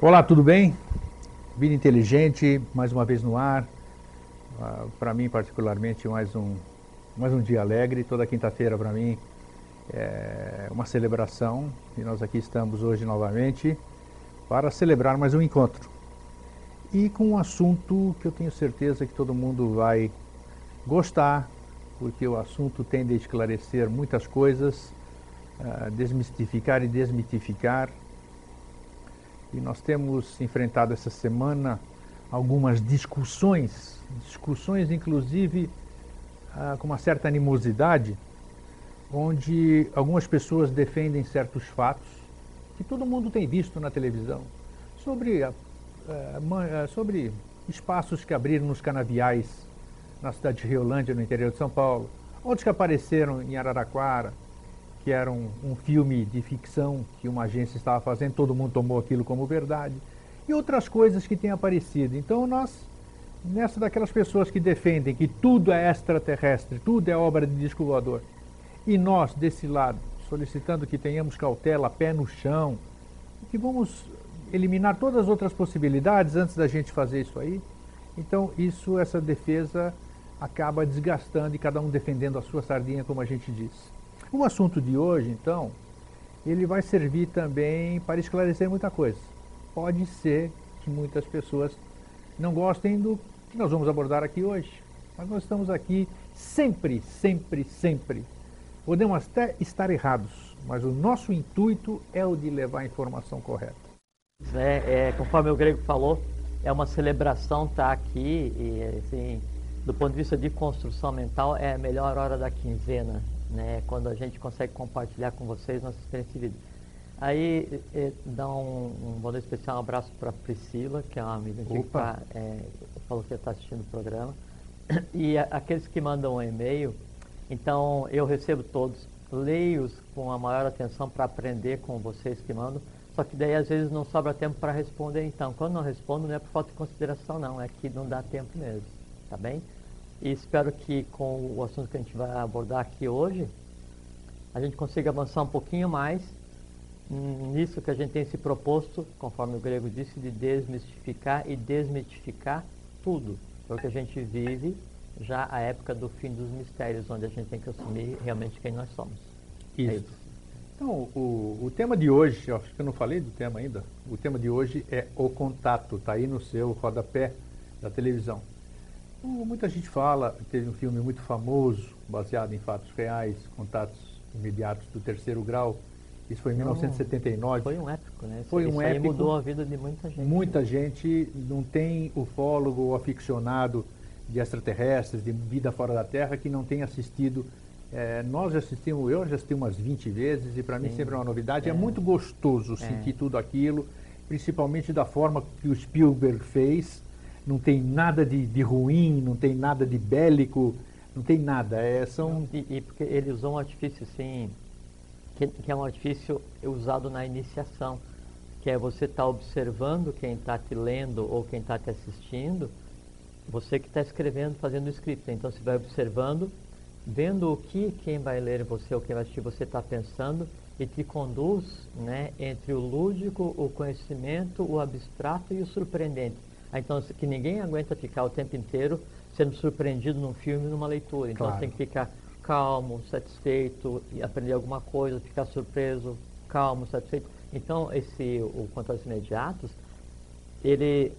Olá, tudo bem? Vida Inteligente, mais uma vez no ar. Uh, para mim, particularmente, mais um, mais um dia alegre. Toda quinta-feira, para mim, é uma celebração. E nós aqui estamos hoje novamente para celebrar mais um encontro. E com um assunto que eu tenho certeza que todo mundo vai gostar, porque o assunto tende a esclarecer muitas coisas, uh, desmistificar e desmitificar e nós temos enfrentado essa semana algumas discussões, discussões inclusive ah, com uma certa animosidade, onde algumas pessoas defendem certos fatos que todo mundo tem visto na televisão sobre, ah, ah, sobre espaços que abriram nos canaviais na cidade de Riolândia, no interior de São Paulo, outros que apareceram em Araraquara, que era um, um filme de ficção que uma agência estava fazendo, todo mundo tomou aquilo como verdade, e outras coisas que têm aparecido. Então nós, nessa daquelas pessoas que defendem que tudo é extraterrestre, tudo é obra de disco voador, e nós, desse lado, solicitando que tenhamos cautela, pé no chão, que vamos eliminar todas as outras possibilidades antes da gente fazer isso aí. Então, isso, essa defesa acaba desgastando e cada um defendendo a sua sardinha, como a gente diz. O assunto de hoje, então, ele vai servir também para esclarecer muita coisa. Pode ser que muitas pessoas não gostem do que nós vamos abordar aqui hoje, mas nós estamos aqui sempre, sempre, sempre. Podemos até estar errados, mas o nosso intuito é o de levar a informação correta. É, é, conforme o Grego falou, é uma celebração estar tá aqui e, assim, do ponto de vista de construção mental, é a melhor hora da quinzena né, quando a gente consegue compartilhar com vocês nossa experiência de vida. Aí é, dá um, um valor especial, um abraço para Priscila, que é uma amiga que tá, é, falou que está assistindo o programa. E a, aqueles que mandam um e-mail, então eu recebo todos, leio-os com a maior atenção para aprender com vocês que mandam, só que daí às vezes não sobra tempo para responder. Então, quando não respondo, não é por falta de consideração, não, é que não dá tempo mesmo, tá bem? E espero que com o assunto que a gente vai abordar aqui hoje, a gente consiga avançar um pouquinho mais nisso que a gente tem se proposto, conforme o grego disse, de desmistificar e desmitificar tudo. Porque a gente vive já a época do fim dos mistérios, onde a gente tem que assumir realmente quem nós somos. Isso. É isso. Então, o, o tema de hoje, acho que eu não falei do tema ainda, o tema de hoje é o contato, está aí no seu rodapé da televisão. Muita gente fala, teve um filme muito famoso, baseado em fatos reais, contatos imediatos do terceiro grau. Isso foi em não, 1979. Foi um épico, né? Foi um Isso épico. mudou a vida de muita gente. Muita gente não tem ufólogo ou aficionado de extraterrestres, de vida fora da Terra, que não tem assistido. É, nós já assistimos, eu já assisti umas 20 vezes e para mim sempre é uma novidade. É, é muito gostoso é. sentir tudo aquilo, principalmente da forma que o Spielberg fez não tem nada de, de ruim, não tem nada de bélico, não tem nada. É, são... E, e porque ele usou um artifício assim, que, que, é um artifício usado na iniciação, que é você estar tá observando quem está te lendo ou quem está te assistindo, você que está escrevendo, fazendo o script. Então você vai observando, vendo o que quem vai ler você ou quem vai assistir você está pensando e te conduz né, entre o lúdico, o conhecimento, o abstrato e o surpreendente. Ah, então, que ninguém aguenta ficar o tempo inteiro sendo surpreendido num filme, numa leitura. Então, claro. você tem que ficar calmo, satisfeito, aprender alguma coisa, ficar surpreso, calmo, satisfeito. Então, esse, o Contatos Imediatos, ele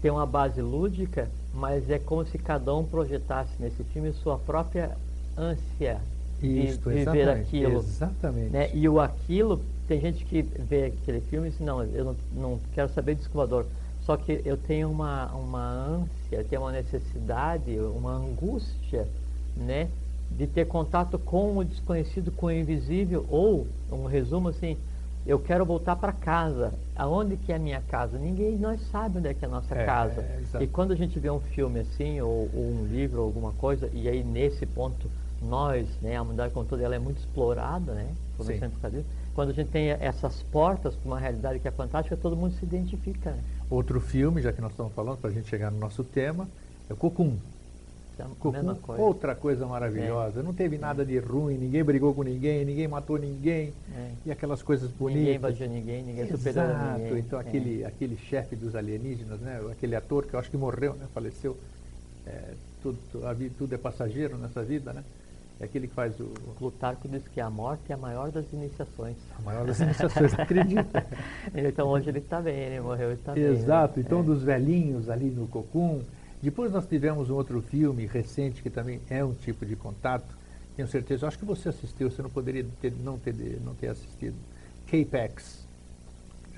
tem uma base lúdica, mas é como se cada um projetasse nesse filme sua própria ânsia de viver aquilo. Exatamente. Né? E o aquilo, tem gente que vê aquele filme e diz, não, eu não, não quero saber de escovador. Só que eu tenho uma, uma ânsia, tenho uma necessidade, uma angústia, né? De ter contato com o desconhecido, com o invisível, ou, um resumo assim, eu quero voltar para casa. Aonde que é a minha casa? Ninguém nós sabe onde é que é a nossa é, casa. É, e quando a gente vê um filme assim, ou, ou, um livro, ou alguma coisa, e aí nesse ponto nós, né, a humanidade como toda, ela é muito explorada, né? Quando a gente tem essas portas para uma realidade que é fantástica, todo mundo se identifica. Né? Outro filme, já que nós estamos falando, para a gente chegar no nosso tema, é o Cocum. é Cocum, mesma coisa. outra coisa maravilhosa. Não teve nada de ruim, ninguém brigou com ninguém, ninguém matou ninguém. É. E aquelas coisas bonitas. Ninguém invadiu ninguém, ninguém superou Exato. ninguém. Então É. aquele, aquele chefe dos alienígenas, né? aquele ator que eu acho que morreu, né? faleceu. É, tudo, a vida, tudo é passageiro nessa vida, né? É aquele que faz o, Plutarco diz que a morte é a maior das iniciações. a maior das iniciações, acredita. Então hoje ele está bem, ele morreu e está bem. né? Exato, então É. dos velhinhos ali no Cocum. Depois nós tivemos um outro filme recente que também é um tipo de contato. Tenho certeza, acho que você assistiu, você não poderia ter, não, ter, não ter assistido. K-Pax,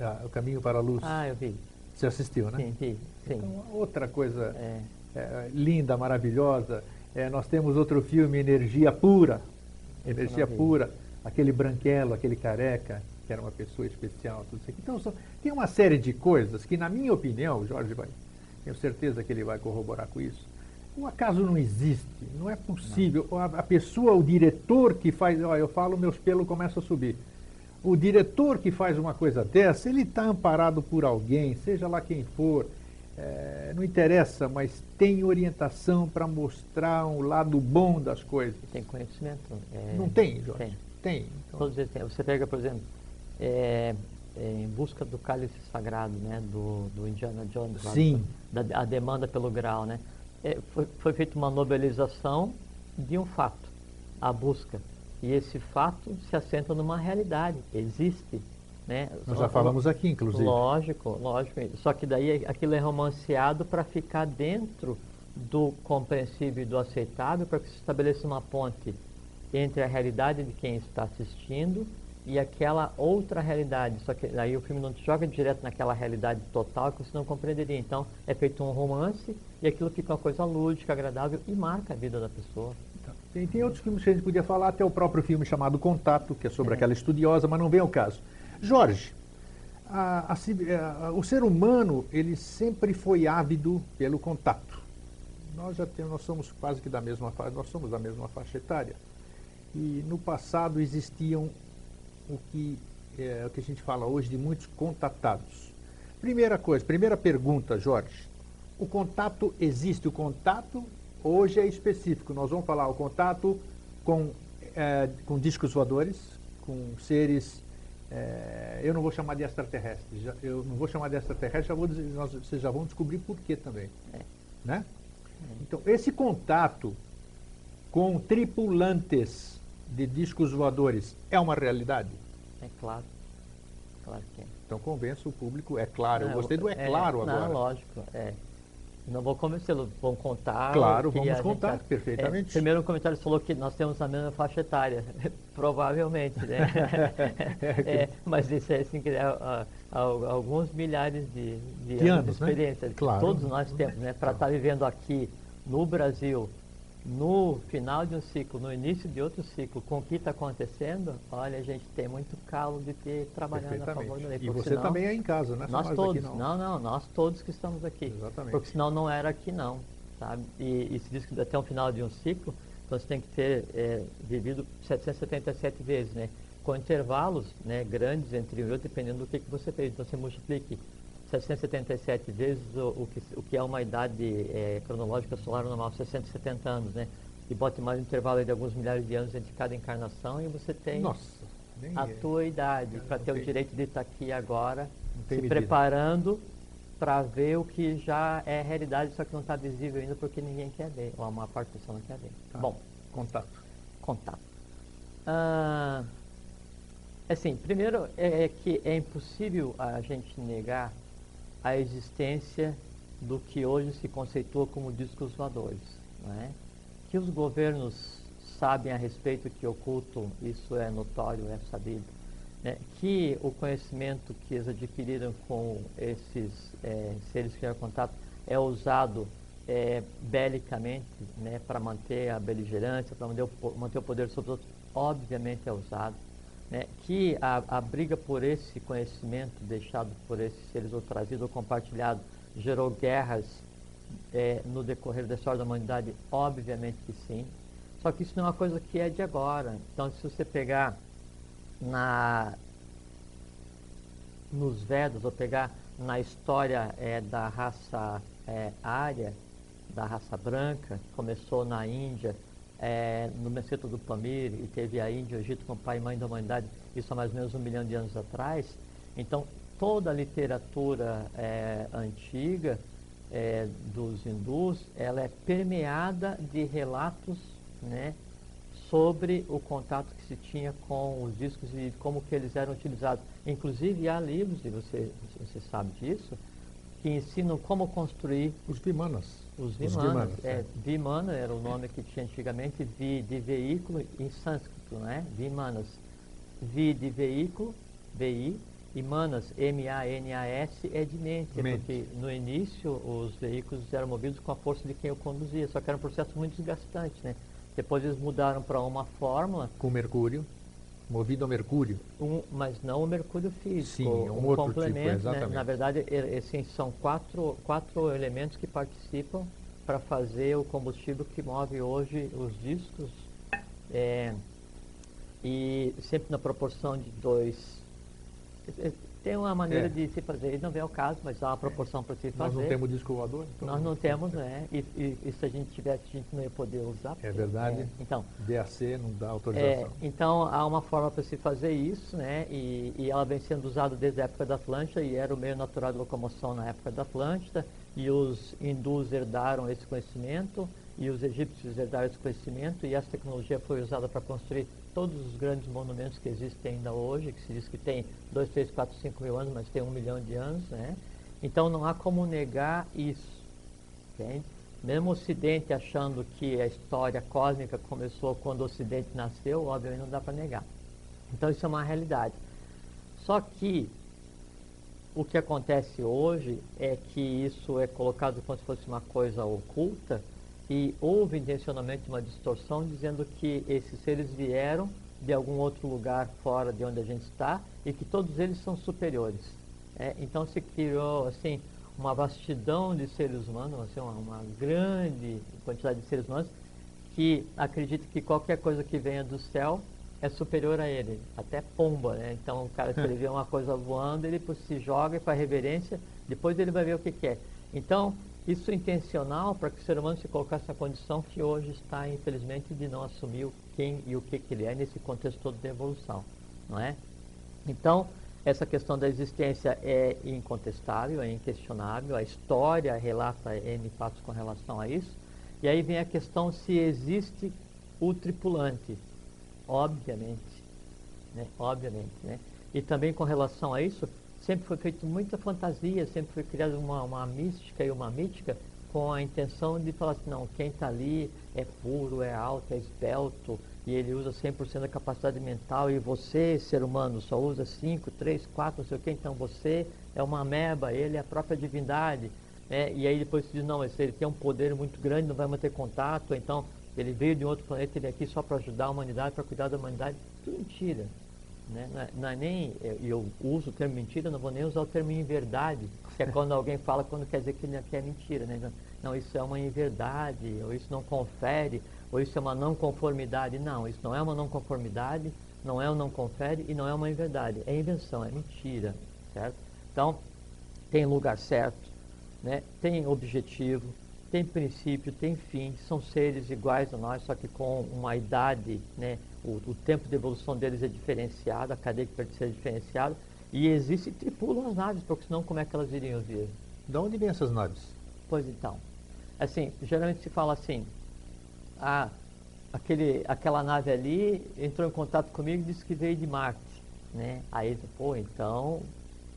ah, O Caminho para a Luz. Ah, eu vi. Você assistiu, né? Sim, vi. Sim. Então, outra coisa É. é, linda, maravilhosa. É, nós temos outro filme, Energia Pura. Energia não. Pura, aquele branquelo, aquele careca, que era uma pessoa especial. Tudo isso aqui. Então, são- tem uma série de coisas que, na minha opinião, o Jorge vai, tenho certeza que ele vai corroborar com isso. O acaso não existe, não é possível. A, a pessoa, o diretor que faz, ó, eu falo, meus pelos começam a subir. O diretor que faz uma coisa dessa, ele está amparado por alguém, seja lá quem for, é, não interessa, mas tem orientação para mostrar um lado bom das coisas. Tem conhecimento? é, Não tem, Jorge? Tem. Tem. Então, Todos eles têm. Você pega, por exemplo, é, é, em busca do cálice sagrado, né, do, do Indiana Jones, Sim. da, a demanda pelo grau, né? É, foi, foi feita uma nobelização de um fato, a busca. E esse fato se assenta numa realidade, existe. Né? nós já falamos aqui, inclusive. Lógico, lógico. Só que daí aquilo é romanceado para ficar dentro do compreensível e do aceitável, para que se estabeleça uma ponte entre a realidade de quem está assistindo e aquela outra realidade. Só que daí o filme não te joga direto naquela realidade total que você não compreenderia. Então é feito um romance e aquilo fica uma coisa lúdica, agradável e marca a vida da pessoa. Então, Tem, tem outros filmes que a gente podia falar, até o próprio filme chamado Contato, que é sobre É. aquela estudiosa, mas não vem ao caso. Jorge, a- a a- o ser humano, ele sempre foi ávido pelo contato. Nós já temos, nós somos quase que da mesma nós somos da mesma faixa etária. E no passado existiam o que, é, o que a gente fala hoje de muitos contatados. Primeira coisa, primeira pergunta, Jorge. O contato existe? O contato hoje é específico. Nós vamos falar o contato com, é, com discos voadores, com seres. É, eu não vou chamar de extraterrestres. já- eu não vou chamar de extraterrestres, já vou nós, vocês já vão descobrir por quê também. É. Né? Então, esse contato com tripulantes de discos voadores é uma realidade? É claro. Claro que é. Então convença o público, é claro. Eu Não, gostei do é, claro não, agora. lógico, é. Não vou convencê-lo, vamos contar. Claro, o vamos a gente contar, sabe. perfeitamente. É, primeiro, um comentário falou que nós temos a mesma faixa etária. Provavelmente, né? É, mas isso é assim, que é, há alguns milhares de, de De anos, anos, de né? experiência. que Claro. Todos nós temos, né? Para estar vivendo aqui no Brasil, no final de um ciclo, no início de outro ciclo, com o que está acontecendo, olha, a gente tem muito calo de ter trabalhado a favor da lei. E você senão- também é em casa, né? Nós, todos, aqui não. não, nós todos que estamos aqui. Exatamente. Porque senão não era aqui não, sabe? E, e se diz que até o final de um ciclo, então você tem que ter é, vivido 777 vezes, né? Com intervalos né, grandes entre um e outro, dependendo do que, que você fez. Então você multiplique 777 vezes o, o, que, o que é uma idade é, cronológica solar normal, 670 anos, né? E bote mais um intervalo de alguns milhares de anos entre cada encarnação e você tem Nossa, a é. tua idade para ter o tem- direito de estar aqui agora, se medida. preparando para ver o que já é realidade, só que não está visível ainda porque ninguém quer ver, ou a maior parte pessoa não quer ver. Tá. Bom, Contato. contato. Ah, assim, primeiro é, é que é impossível a gente negar a existência do que hoje se conceitua como discos voadores. Não é? Que os governos sabem a respeito que ocultam, isso é notório, é sabido. né? Que o conhecimento que eles adquiriram com esses eh, seres que tiveram contato é usado eh, belicamente né, para manter a beligerância, para manter o poder sobre os outros, obviamente é usado. Né? Que a, a briga por esse conhecimento deixado por esses seres ou trazido ou compartilhado gerou guerras é, no decorrer da história da humanidade? Obviamente que sim. Só que isso não é uma coisa que é de agora. Então, se você pegar na, nos Vedas, ou pegar na história é, da raça é, ária, da raça branca, começou na Índia, é, no Meseta do Pamir, e teve a Índia o Egito como pai e mãe da humanidade, isso há mais ou menos um milhão de anos atrás. Então, toda a literatura é, antiga é, dos hindus, ela é permeada de relatos né, sobre o contato que se tinha com os discos e como que eles eram utilizados. Inclusive há livros, e você, você sabe disso, que ensinam como construir... Os Vimanas. Os Vimanas. Os é, é. Vimana era o nome que tinha antigamente, vi de veículo em sânscrito, né? Vimanas. Vi de veículo, VI, e Manas, M-A-N-A-S, é de mente, mente, porque no início os veículos eram movidos com a força de quem o conduzia, só que era um processo muito desgastante, né? Depois eles mudaram para uma fórmula. Com mercúrio, movido a mercúrio. Um, mas não o mercúrio físico. Sim, um, um outro tipo, complemento, tipo, exatamente. Né? Na verdade, assim, são quatro, quatro elementos que participam para fazer o combustível que move hoje os discos. É, e sempre na proporção de dois tem uma maneira é. de se fazer, não vem ao caso, mas há uma proporção para se fazer. Nós não temos disco voador? Então Nós não temos, né? E, e, e, se a gente tivesse, a gente não ia poder usar. É verdade. É, então, DAC não dá autorização. É, então, há uma forma para se fazer isso, né? E, e, ela vem sendo usada desde a época da Atlântida e era o meio natural de locomoção na época da Atlântida. E os hindus herdaram esse conhecimento e os egípcios herdaram esse conhecimento e essa tecnologia foi usada para construir todos os grandes monumentos que existem ainda hoje, que se diz que tem 2, 3, 4, 5 mil anos, mas tem um milhão de anos, né? Então não há como negar isso, entende? Mesmo o Ocidente achando que a história cósmica começou quando o Ocidente nasceu, obviamente não dá para negar. Então isso é uma realidade. Só que o que acontece hoje é que isso é colocado como se fosse uma coisa oculta, e houve intencionalmente uma distorção dizendo que esses seres vieram de algum outro lugar fora de onde a gente está e que todos eles são superiores. É, então se criou assim uma vastidão de seres humanos, assim, uma, uma, grande quantidade de seres humanos que acredita que qualquer coisa que venha do céu é superior a ele, até pomba, né? Então o cara se ele vê uma coisa voando, ele se joga e faz reverência, depois ele vai ver o que, que é. Então isso é intencional para que o ser humano se colocasse na condição que hoje está, infelizmente, de não assumir quem e o que, que ele é nesse contexto todo de evolução, não é? Então, essa questão da existência é incontestável, é inquestionável, a história relata N fatos com relação a isso, e aí vem a questão se existe o tripulante, obviamente, né? obviamente, né? E também com relação a isso, sempre foi feita muita fantasia, sempre foi criada uma, uma mística e uma mítica com a intenção de falar assim, não, quem está ali é puro, é alto, é esbelto, e ele usa 100% da capacidade mental, e você, ser humano, só usa 5, 3, 4, não sei o que, então você é uma ameba, ele é a própria divindade. Né? E aí depois se diz, não, ele tem um poder muito grande, não vai manter contato, então ele veio de outro planeta, ele é aqui só para ajudar a humanidade, para cuidar da humanidade. Tudo mentira. Né? Não, é, não, é, nem, eu, eu, uso o termo mentira, não vou nem usar o termo inverdade, que é quando alguém fala quando quer dizer que, que é mentira. Né? Não, isso é uma inverdade, ou isso não confere, ou isso é uma não conformidade. Não, isso não é uma não conformidade, não é um não confere e não é uma inverdade. É invenção, é mentira, certo? Então, tem lugar certo, né? tem objetivo, tem princípio, tem fim, são seres iguais a nós, só que com uma idade, né? O, o tempo de evolução deles é diferenciado, a cadeia que pertence é diferenciada, e existe tripulam as naves, porque senão como é que elas iriam vir? De onde vêm essas naves? Pois então, assim, geralmente se fala assim, ah, aquele, aquela nave ali entrou em contato comigo e disse que veio de Marte, né? Aí, pô, então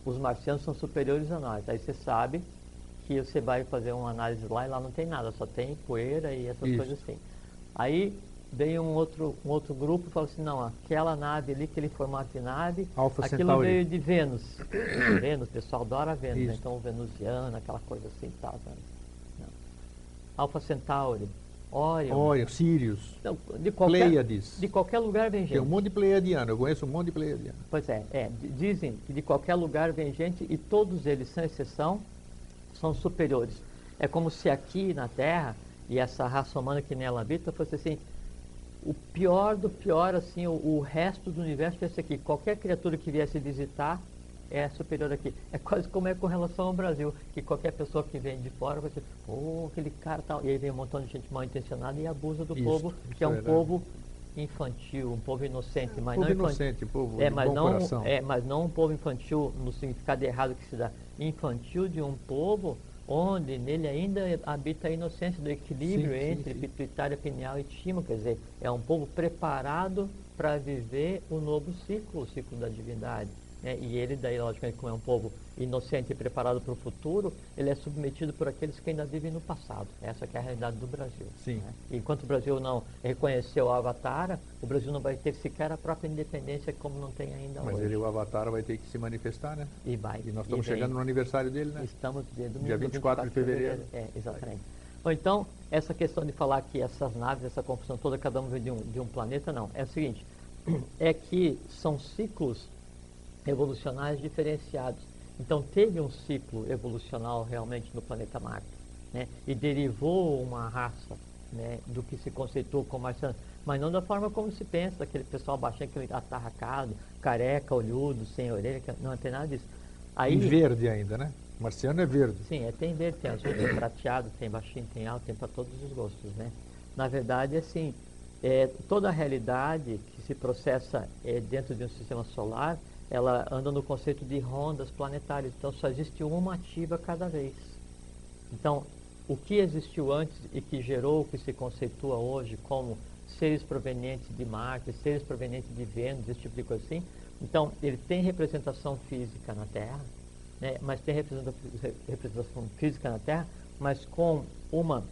os marcianos são superiores a nós. Aí você sabe que você vai fazer uma análise lá e lá não tem nada, só tem poeira e essas Isso. coisas assim. Aí veio um outro, um outro grupo e falou assim, não, aquela nave ali, aquele formato de nave, Alpha aquilo Centauri. veio de Vênus. Vênus, o pessoal adora Vênus, né? então venusiano, aquela coisa assim e tal. Tá? Alpha Centauri, Orion. Orion, Sirius, então, de qualquer, Pleiades. De qualquer lugar vem gente. Tem um monte de pleiadiano, eu conheço um monte de pleiadiano. Pois é, é, dizem que de qualquer lugar vem gente e todos eles, sem exceção, são superiores. É como se aqui na Terra, e essa raça humana que nela habita, fosse assim, o pior do pior, assim, o, o resto do universo tivesse aqui. Qualquer criatura que viesse visitar é superior aqui. É quase como é com relação ao Brasil, que qualquer pessoa que vem de fora vai dizer, oh, aquele cara tal. E aí vem um montão de gente mal intencionada e abusa do Isso, povo, isso que é um é verdade. povo infantil, um povo inocente, mas povo não inocente, povo é, mas não, coração. é, mas não um povo infantil no significado errado que se dá. Infantil de um povo onde nele ainda habita a inocência do equilíbrio Sim, entre sim. pituitária, pineal e timo, quer dizer, é um povo preparado para viver o novo ciclo, o ciclo da divindade. Né? E ele, daí, logicamente, como é um povo inocente e preparado para o futuro, ele é submetido por aqueles que ainda vivem no passado. Essa que é a realidade do Brasil. Sim. né? Enquanto o Brasil não reconheceu o Avatar, o Brasil não vai ter sequer a própria independência como não tem ainda Mas hoje. ele, o Avatar, vai ter que se manifestar, né? E vai. E nós e estamos vem. chegando no aniversário dele, né? Estamos de domingo, Dia 24 de fevereiro. É, exatamente. Bom, então, essa questão de falar que essas naves, essa confusão toda, cada um vem de um, de um planeta, não. É o seguinte, é que são ciclos evolucionários diferenciados. Então, teve um ciclo evolucional realmente no planeta Marte, né? E derivou uma raça, né, do que se conceitou como marciano, mas não da forma como se pensa, daquele pessoal baixinho, aquele atarracado, careca, olhudo, sem orelha, não tem nada disso. Aí, Em verde ainda, né? Marciano é verde. Sim, é, tem verde, tem azul, tem prateado, tem baixinho, tem alto, tem para todos os gostos, né? Na verdade, assim, é, toda a realidade que se processa é, dentro de um sistema solar, ela anda no conceito de rondas planetárias. Então, só existe uma ativa cada vez. Então, o que existiu antes e que gerou o que se conceitua hoje como seres provenientes de Marte, seres provenientes de Vênus, esse tipo de coisa assim, então ele tem representação física na Terra, né, mas tem representa- re- representação física na Terra, mas com uma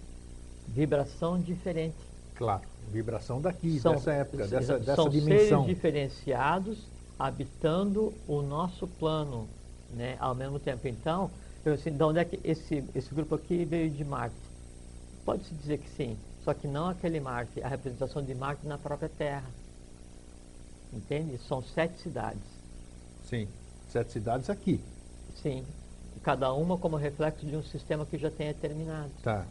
vibração diferente. Claro, vibração daqui, São- dessa época, dessa, dessa são dimensão. seres diferenciados habitando o nosso plano, né, ao mesmo tempo. Então, eu assim, de onde é que esse, esse grupo aqui veio de Marte? Pode-se dizer que sim, só que não aquele Marte, a representação de Marte na própria Terra. Entende? São sete cidades. Sim, sete cidades aqui. Sim. Cada uma como reflexo de um sistema que já tenha terminado. Tá.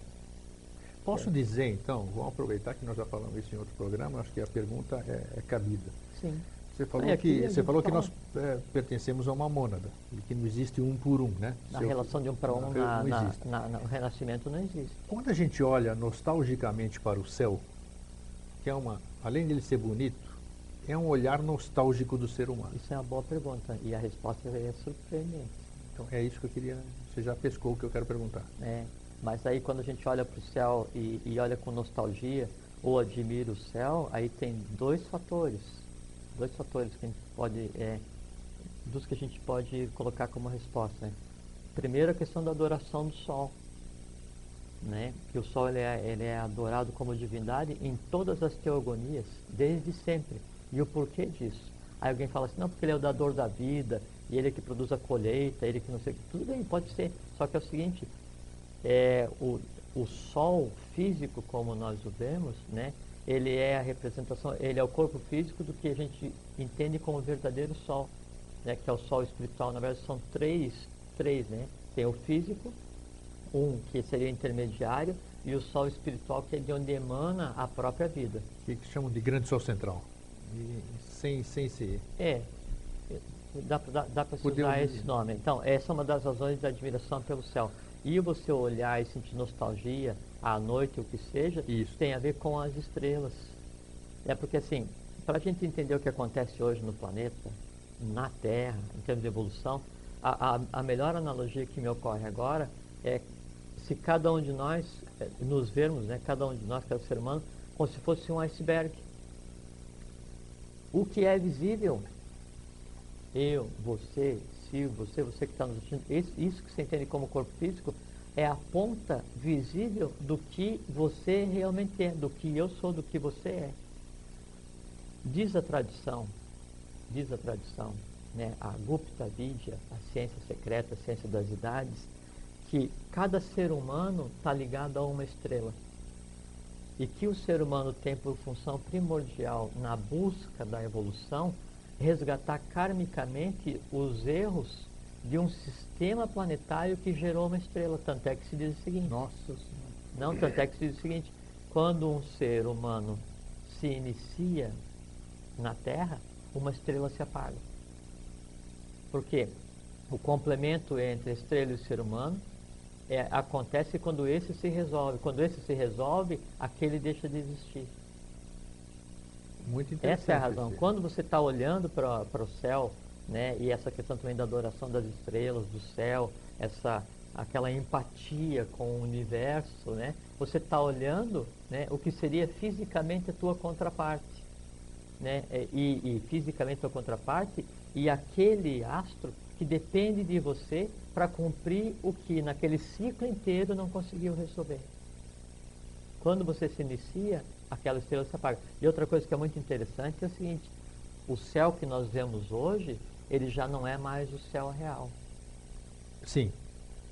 Posso É. dizer, então, vamos aproveitar que nós já falamos isso em outro programa, acho que a pergunta é, é cabida. Sim. Você falou aqui que, você falou que fala- nós é, pertencemos a uma mônada, e que não existe um por um, né? Na Se eu- relação de um para um, na, não na, existe. na- na- o renascimento não existe. Quando a gente olha nostalgicamente para o céu, que é uma, além dele ser bonito, é um olhar nostálgico do ser humano. Isso é uma boa pergunta e a resposta é surpreendente. Então é isso que eu queria. Você já pescou o que eu quero perguntar. É, mas aí quando a gente olha para o céu e, e olha com nostalgia ou admira o céu, aí tem dois fatores, dois fatores que a gente pode, é, dos que a gente pode colocar como resposta. Né? Primeiro a questão da adoração do sol, né? Que o sol ele é, ele é adorado como divindade em todas as teogonias desde sempre. E o porquê disso? Aí alguém fala assim, não, porque ele é o dador da vida, e ele é que produz a colheita, ele que não sei. Tudo bem, pode ser. Só que é o seguinte, é, o, o sol físico, como nós o vemos, né, ele é a representação, ele é o corpo físico do que a gente entende como verdadeiro sol, né, que é o sol espiritual. Na verdade, são três, três, né? Tem o físico, um que seria intermediário, e o sol espiritual, que é de onde emana a própria vida. Que, que chamam de grande sol central. E sem, sem ser. É, dá, dá, dá para se usar esse nome. Então, essa é uma das razões da admiração pelo céu. E você olhar e sentir nostalgia à noite, o que seja, Isso. tem a ver com as estrelas. É porque, assim, para a gente entender o que acontece hoje no planeta, na Terra, em termos de evolução, a, a, a melhor analogia que me ocorre agora é se cada um de nós eh, nos vermos, né, cada um de nós, cada ser humano, como se fosse um iceberg. O que é visível, eu, você, Silvio, você, você que está nos assistindo, isso que você entende como corpo físico, é a ponta visível do que você realmente é, do que eu sou, do que você é. Diz a tradição, diz a tradição, né, a Gupta Vidya, a ciência secreta, a ciência das idades, que cada ser humano está ligado a uma estrela. E que o ser humano tem por função primordial na busca da evolução resgatar karmicamente os erros de um sistema planetário que gerou uma estrela. Tanto é que se diz o seguinte: Nossa Senhora. não, tanto é que se diz o seguinte: quando um ser humano se inicia na Terra, uma estrela se apaga. Por quê? o complemento entre a estrela e o ser humano é, acontece quando esse se resolve. Quando esse se resolve, aquele deixa de existir. Muito interessante. Essa é a razão. Quando você está olhando para o céu, né, e essa questão também da adoração das estrelas, do céu, essa aquela empatia com o universo, né, você está olhando né, o que seria fisicamente a tua contraparte. Né, e, e fisicamente a tua contraparte e aquele astro que depende de você para cumprir o que naquele ciclo inteiro não conseguiu resolver. Quando você se inicia, aquela estrela se apaga. E outra coisa que é muito interessante é o seguinte: o céu que nós vemos hoje, ele já não é mais o céu real. Sim,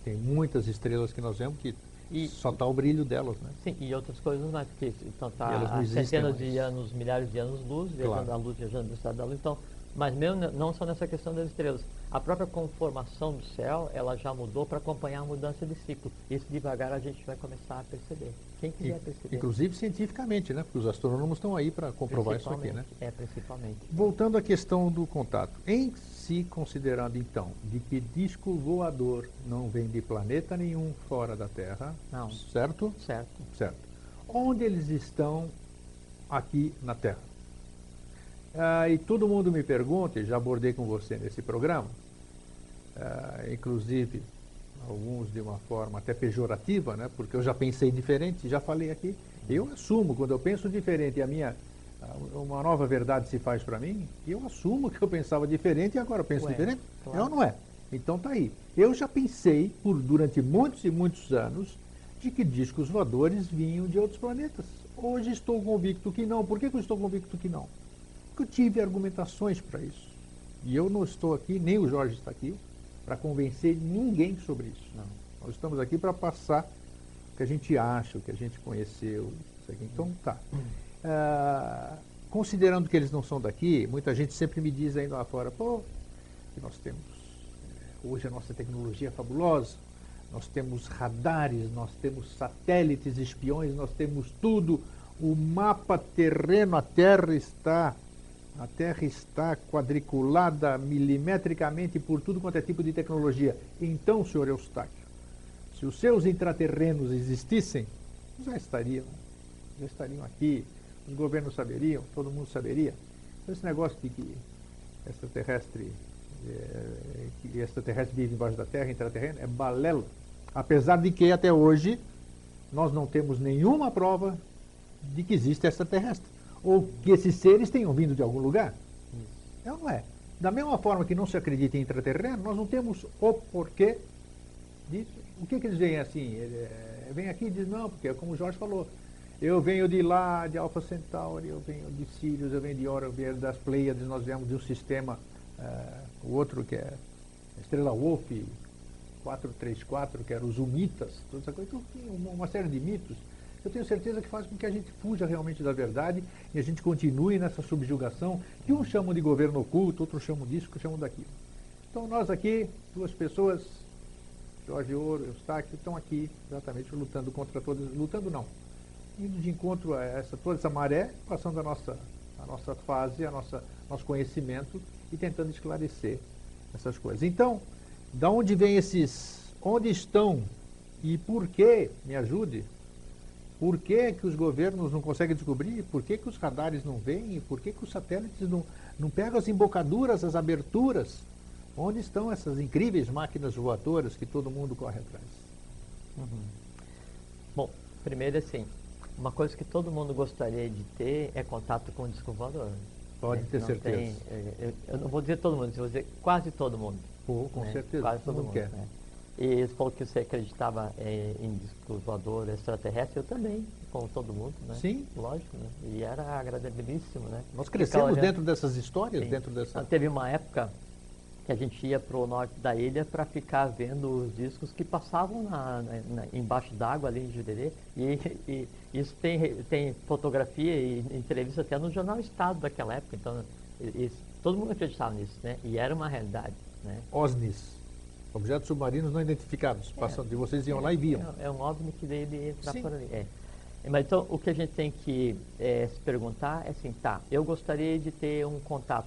tem muitas estrelas que nós vemos que e, só está o brilho delas, né? Sim, e outras coisas mais, porque então está há centenas de anos, milhares de anos luz, viajando claro. a luz, viajando no estado da luz, então mas mesmo não só nessa questão das estrelas. A própria conformação do céu, ela já mudou para acompanhar a mudança de ciclo. Isso devagar a gente vai começar a perceber. Quem quiser perceber. Inclusive cientificamente, né? Porque os astrônomos estão aí para comprovar isso aqui, né? É, principalmente. Voltando à questão do contato. Em se considerando então de que disco voador não vem de planeta nenhum fora da Terra, não. certo? Certo. Certo. Onde eles estão aqui na Terra? Ah, e todo mundo me pergunta, e já abordei com você nesse programa, ah, inclusive alguns de uma forma até pejorativa, né, porque eu já pensei diferente, já falei aqui. Eu assumo, quando eu penso diferente e a minha ah, uma nova verdade se faz para mim, eu assumo que eu pensava diferente e agora eu penso Ué, diferente. Claro. É ou não é? Então tá aí. Eu já pensei por durante muitos e muitos anos de que discos voadores vinham de outros planetas. Hoje estou convicto que não. Por que, que eu estou convicto que não? Porque eu tive argumentações para isso. E eu não estou aqui, nem o Jorge está aqui, para convencer ninguém sobre isso. Não. Nós estamos aqui para passar o que a gente acha, o que a gente conheceu. Então, tá. Uh, considerando que eles não são daqui, muita gente sempre me diz ainda lá fora, pô, nós temos, eh, hoje a nossa tecnologia é fabulosa, nós temos radares, nós temos satélites espiões, nós temos tudo, o mapa terreno, a Terra está a Terra está quadriculada milimetricamente por tudo quanto é tipo de tecnologia. Então, senhor Eustáquio, se os seus intraterrenos existissem, já estariam, já estariam aqui, os governos saberiam, todo mundo saberia. Então, esse negócio de que extraterrestre, é, que extraterrestre vive embaixo da Terra, intraterreno, é balela. Apesar de que até hoje nós não temos nenhuma prova de que existe extraterrestre ou que esses seres tenham vindo de algum lugar. É ou não é? Da mesma forma que não se acredita em intraterreno, nós não temos o porquê disso. O que, que eles veem assim? Ele, é, vem aqui e diz, não, porque é como o Jorge falou, eu venho de lá, de Alpha Centauri, eu venho de Sirius, eu venho de Orion, eu venho das Pleiades, nós viemos de um sistema, uh, o outro que é Estrela Wolf 434, que era os Humitas, toda essa coisa. Então, uma série de mitos eu tenho certeza que faz com que a gente fuja realmente da verdade e a gente continue nessa subjugação que uns chamam de governo oculto, outros chamam disso, outros chamam daquilo. Então nós aqui, duas pessoas, Jorge Ouro, Eustáquio, estão aqui exatamente lutando contra todas, lutando não, indo de encontro a essa, toda essa maré, passando a nossa, a nossa fase, a nossa, nosso conhecimento e tentando esclarecer essas coisas. Então, da onde vem esses, onde estão e por que, me ajude, por que, que os governos não conseguem descobrir? Por que, que os radares não vêm? Por que, que os satélites não, não pegam as embocaduras, as aberturas? Onde estão essas incríveis máquinas voadoras que todo mundo corre atrás? Uhum. Bom, primeiro assim, uma coisa que todo mundo gostaria de ter é contato com o disco voador. Pode ter certeza. Tem, é, eu, eu, não vou dizer todo mundo, eu vou dizer quase todo mundo. Pô, com né? certeza. Quase todo mundo. Quer. Né? E você falou que você acreditava é, em disco voador extraterrestre, eu também, como todo mundo, né? Sim. Lógico, né? E era agradabilíssimo, né? Nós crescemos dentro dessas histórias, Sim. dentro dessa... Ah, teve uma época que a gente ia para o norte da ilha para ficar vendo os discos que passavam na, na, na, embaixo d'água ali em Jurerê. E, e, isso tem, tem fotografia e entrevista até no Jornal Estado daquela época. Então, isso, todo mundo acreditava nisso, né? E era uma realidade, né? OSNIs. Objetos submarinos não identificados, é. passando, e vocês iam lá e viam. É, é um OVNI que dele entrar Sim. por ali. É. Mas então, o que a gente tem que é, se perguntar é assim, tá, eu gostaria de ter um contato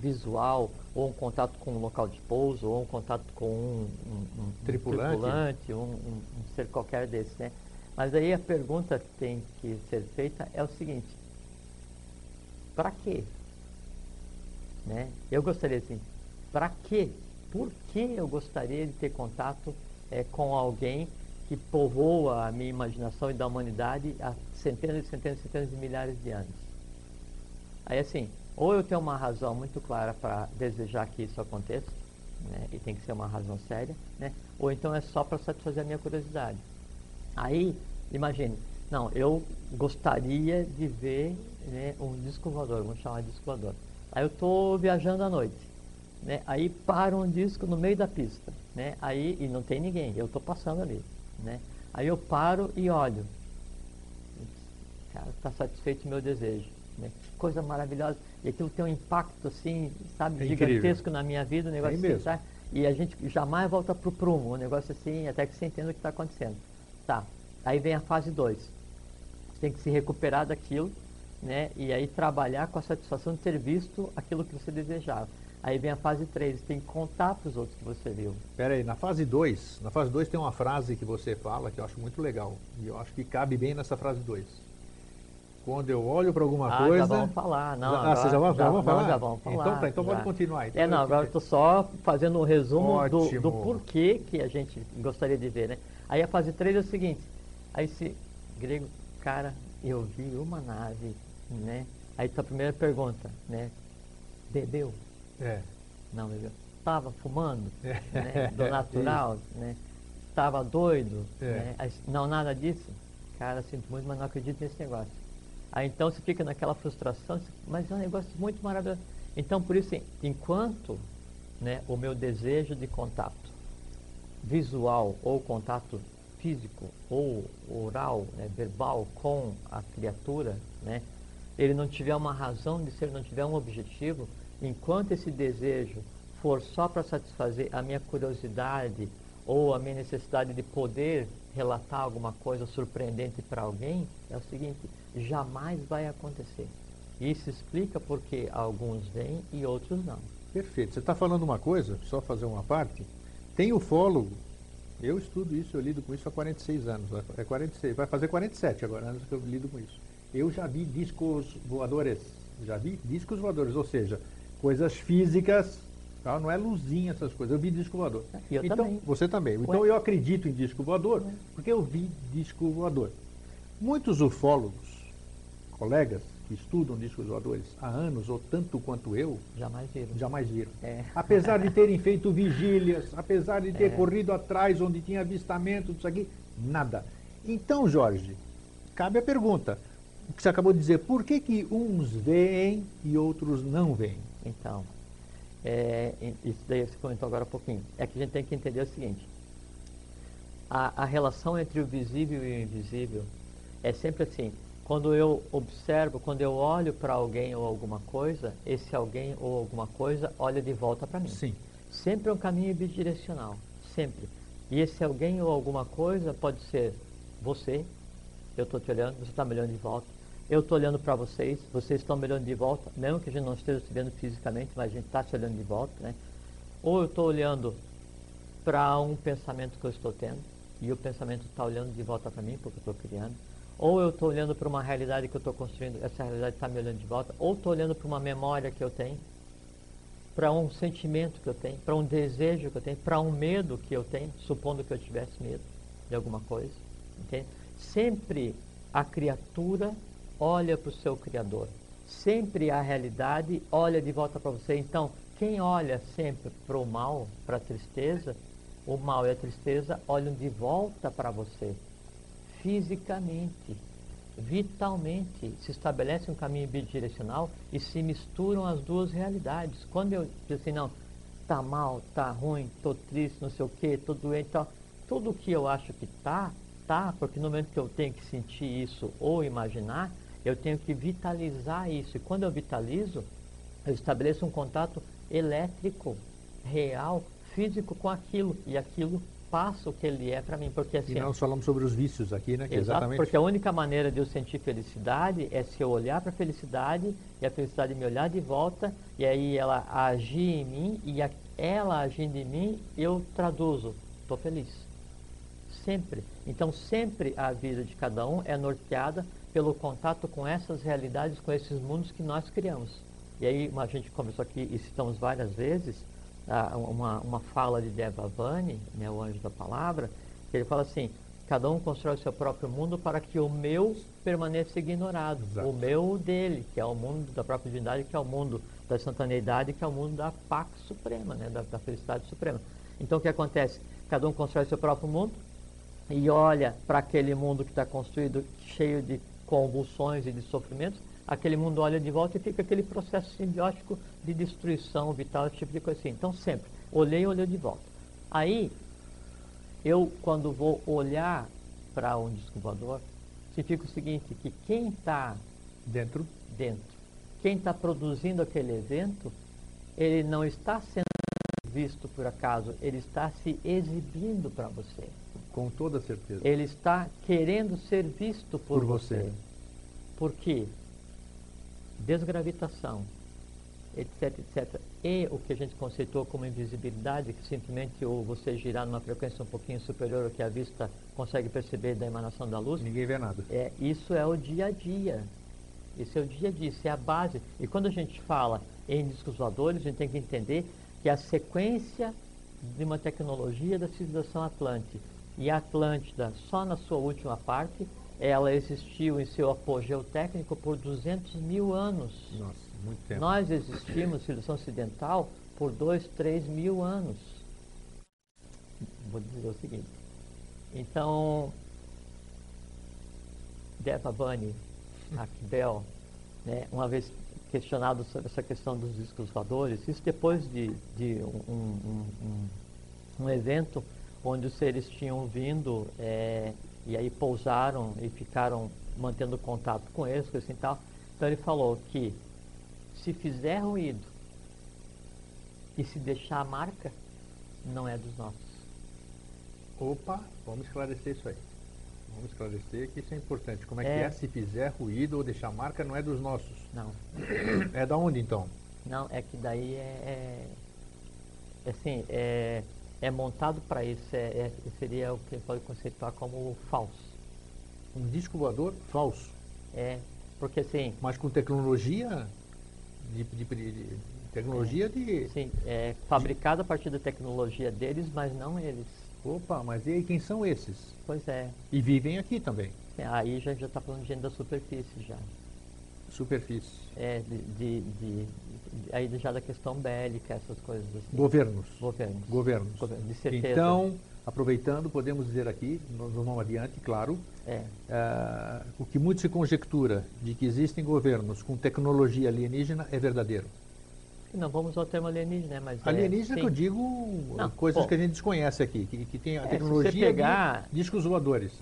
visual, ou um contato com um local de pouso, ou um contato com um, um, um tripulante, tripulante um, um, ser qualquer desses, né? Mas aí a pergunta que tem que ser feita é o seguinte, para quê? Né? Eu gostaria assim, para quê? Por que eu gostaria de ter contato é, com alguém que povoa a minha imaginação e da humanidade há centenas e centenas e centenas de milhares de anos? Aí assim, ou eu tenho uma razão muito clara para desejar que isso aconteça, né, e tem que ser uma razão séria, né, ou então é só para satisfazer a minha curiosidade. Aí, imagine, não, eu gostaria de ver né, um disco voador, vamos chamar de disco voador. Aí eu estou viajando à noite, né, aí para um disco no meio da pista, né, aí, e não tem ninguém, eu estou passando ali. Né, aí eu paro e olho. Cara, está satisfeito o meu desejo. Né, que coisa maravilhosa. E aquilo tem um impacto, assim, sabe, é gigantesco na minha vida, um negócio é assim, sabe? E a gente jamais volta para o prumo, um negócio assim, até que você entenda o que está acontecendo. Tá, aí vem a fase 2. Você tem que se recuperar daquilo, né? E aí trabalhar com a satisfação de ter visto aquilo que você desejava. Aí vem a fase 3, tem que contar para os outros que você viu. Espera aí, na fase 2, na fase 2 tem uma frase que você fala que eu acho muito legal. E eu acho que cabe bem nessa frase 2 quando eu olho para alguma ah, coisa. Já vamos falar, não. Ah, você já, já, já vamos falar? já vamos falar. Então, tá, então pode continuar. Então, é, não, agora estou só fazendo um resumo do, do, porquê que a gente gostaria de ver, né? Aí a fase 3 é o seguinte, aí esse grego, cara, eu vi uma nave, né? Aí tá a primeira pergunta, né? Bebeu? É. Não bebeu. Estava fumando, é. né? Do natural, né? Estava doido, é. né? Não, nada disso. Cara, sinto muito, mas não acredito nesse negócio. Aí então você fica naquela frustração, mas é um negócio muito maravilhoso. Então, por isso, enquanto né, o meu desejo de contato visual ou contato físico ou oral, né, verbal com a criatura, né, ele não tiver uma razão de ser, não tiver um objetivo, enquanto esse desejo for só para satisfazer a minha curiosidade ou a minha necessidade de poder relatar alguma coisa surpreendente para alguém, é o seguinte, jamais vai acontecer. Isso explica porque alguns vêm e outros não. Perfeito. Você está falando uma coisa, só fazer uma parte. Tem ufólogo, eu estudo isso, eu lido com isso há 46 anos. É 46, vai fazer 47 agora, anos que eu lido com isso. Eu já vi discos voadores, já vi discos voadores, ou seja, coisas físicas, tá? não é luzinha essas coisas. Eu vi disco voador. Eu então, também. Você também. Então eu acredito em disco voador porque eu vi disco voador. Muitos ufólogos colegas que estudam discos voadores há anos, ou tanto quanto eu, jamais viram. Jamais viram. É. Apesar de terem feito vigílias, apesar de ter é. corrido atrás onde tinha avistamento, disso aqui, nada. Então, Jorge, cabe a pergunta, o que você acabou de dizer, por que, que uns veem e outros não veem? Então, é, isso daí você comentou agora um pouquinho. É que a gente tem que entender o seguinte, a, a relação entre o visível e o invisível é sempre assim, quando eu observo, quando eu olho para alguém ou alguma coisa, esse alguém ou alguma coisa olha de volta para mim. Sim. Sempre é um caminho bidirecional, sempre. E esse alguém ou alguma coisa pode ser você, eu estou te olhando, você está me olhando de volta. Eu estou olhando para vocês, vocês estão me olhando de volta, mesmo que a gente não esteja se vendo fisicamente, mas a gente está se olhando de volta, né? Ou eu estou olhando para um pensamento que eu estou tendo, e o pensamento está olhando de volta para mim, porque eu estou criando ou eu estou olhando para uma realidade que eu estou construindo, essa realidade está me olhando de volta, ou estou olhando para uma memória que eu tenho, para um sentimento que eu tenho, para um desejo que eu tenho, para um medo que eu tenho, supondo que eu tivesse medo de alguma coisa. Entende? Sempre a criatura olha para o seu Criador. Sempre a realidade olha de volta para você. Então, quem olha sempre para o mal, para a tristeza, o mal e a tristeza olham de volta para você fisicamente, vitalmente, se estabelece um caminho bidirecional e se misturam as duas realidades. Quando eu digo assim, não, tá mal, tá ruim, tô triste, não sei o que, tô doente, tal, tudo que eu acho que tá, tá, porque no momento que eu tenho que sentir isso ou imaginar, eu tenho que vitalizar isso. E quando eu vitalizo, eu estabeleço um contato elétrico, real, físico com aquilo, e aquilo passa o que ele é para mim. Porque, assim, e nós falamos sobre os vícios aqui, né? Que exato, exatamente... porque a única maneira de eu sentir felicidade é se eu olhar para a felicidade e a felicidade me olhar de volta e aí ela agir em mim, e a, ela agindo em mim, eu traduzo, estou feliz. Sempre. Então, sempre a vida de cada um é norteada pelo contato com essas realidades, com esses mundos que nós criamos. E aí, a gente começou aqui e citamos várias vezes uma, uma fala de Devavani, né, o anjo da palavra, que ele fala assim: cada um constrói o seu próprio mundo para que o meu permaneça ignorado. Exato. O meu dele, que é o mundo da própria divindade, que é o mundo da instantaneidade, que é o mundo da Pax Suprema, né, da, da felicidade suprema. Então o que acontece? Cada um constrói o seu próprio mundo e olha para aquele mundo que está construído cheio de convulsões e de sofrimentos, aquele mundo olha de volta e fica aquele processo simbiótico de destruição vital, esse tipo de coisa assim. Então sempre, olhei e olhei de volta. Aí, eu quando vou olhar para um disco voador, significa o seguinte, que quem está dentro, dentro quem está produzindo aquele evento, ele não está sendo visto por acaso, ele está se exibindo para você. Com toda certeza. Ele está querendo ser visto por, por você. você. Por quê? Desgravitação, etc, etc. E o que a gente conceitou como invisibilidade, que simplesmente ou você girar numa frequência um pouquinho superior ao que a vista consegue perceber da emanação da luz. Ninguém vê nada. É, isso é o dia a dia. Esse é o dia a dia, isso é a base. E quando a gente fala em discos voadores, a gente tem que entender que a sequência de uma tecnologia da civilização Atlântica e a Atlântida, só na sua última parte, ela existiu em seu apogeu técnico por 200 mil anos. Nossa, muito tempo. Nós existimos, civilização ocidental, por 2, 3 mil anos. Vou dizer o seguinte. Então, Deva Bunny Akbel, né, uma vez questionado sobre essa questão dos discos voadores, isso depois de, de um, um, um, um, evento onde os seres tinham vindo é, e aí pousaram e ficaram mantendo contato com eles, assim tal. Então ele falou que se fizer ruído e se deixar a marca, não é dos nossos. Opa, vamos esclarecer isso aí. Vamos esclarecer que isso é importante. Como é, é, que é? Se fizer ruído ou deixar marca, não é dos nossos. Não. É da onde então? Não, é que daí é, é assim, é, é montado para isso. É, é, seria o que pode conceituar como falso. Um disco voador falso? É, porque assim... Mas com tecnologia de, de, de tecnologia é, de... Sim, é fabricado a partir da tecnologia deles, mas não eles. Opa, mas e aí quem são esses? Pois é. E vivem aqui também. É, aí já está falando de gente da superfície já. Superfície. É, de, de, de, aí já da questão bélica, essas coisas assim. Governos. Governos. Governos. de certeza. Então, aproveitando, podemos dizer aqui, nós vamos adiante, claro, é. uh, o que muito se conjectura de que existem governos com tecnologia alienígena é verdadeiro. Não vamos ao termo alienígena, né? mas. É, alienígena é, que eu digo não, coisas pô, que a gente desconhece aqui, que, que tem a é, tecnologia pegar, de discos voadores.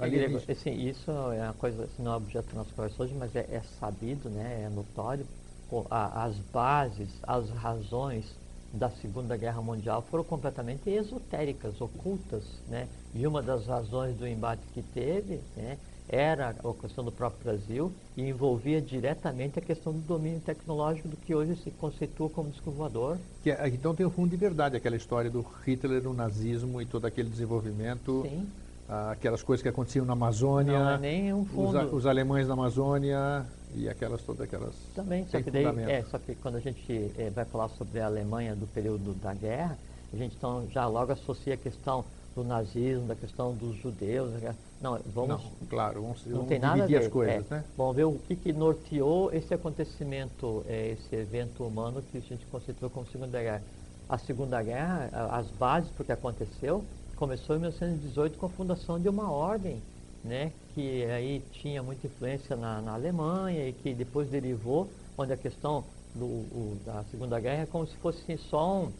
Assim, isso é uma coisa, assim, não é objeto da nossa conversa hoje, mas é, é sabido, né, é notório. Pô, a, as bases, as razões da Segunda Guerra Mundial foram completamente esotéricas, ocultas. Né? E uma das razões do embate que teve né, era a questão do próprio Brasil e envolvia diretamente a questão do domínio tecnológico do que hoje se conceitua como disco voador. Que, é, então tem um fundo de verdade, aquela história do Hitler, o nazismo e todo aquele desenvolvimento. Sim. Ah, aquelas coisas que aconteciam na Amazônia. Não é nem um fundo. Os, os alemães na Amazônia e aquelas todas aquelas. Também, só que, daí, é, só que quando a gente é, vai falar sobre a Alemanha do período da guerra, a gente então já logo associa a questão do nazismo, da questão dos judeus. Né? Não, vamos. Não, claro, vamos, não vamos tem nada a ver. as coisas, é, né? Vamos ver o que, que norteou esse acontecimento, é, esse evento humano que a gente considerou como Segunda Guerra. A Segunda Guerra, as bases para o que aconteceu, começou em 1918 com a fundação de uma ordem, né, que aí tinha muita influência na, na Alemanha e que depois derivou, onde a questão do, o, da Segunda Guerra é como se fosse só um,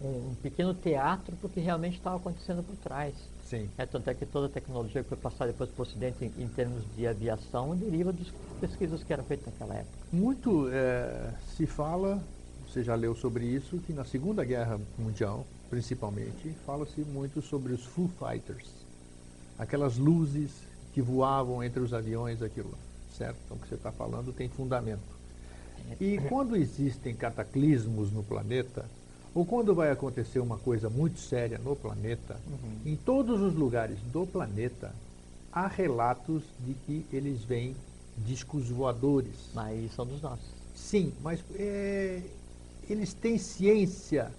um, pequeno teatro porque realmente estava acontecendo por trás. Sim. É, tanto é que toda a tecnologia que foi passada depois para o Ocidente em, em, termos de aviação deriva das pesquisas que eram feitas naquela época. Muito é, se fala, você já leu sobre isso, que na Segunda Guerra Mundial, principalmente, fala-se muito sobre os Foo Fighters. Aquelas luzes que voavam entre os aviões, aquilo, certo? Então o que você está falando tem fundamento. E quando existem cataclismos no planeta, ou quando vai acontecer uma coisa muito séria no planeta, Uhum. em todos os lugares do planeta, há relatos de que eles veem discos voadores. Mas são dos nossos. Sim, mas é, eles têm ciência.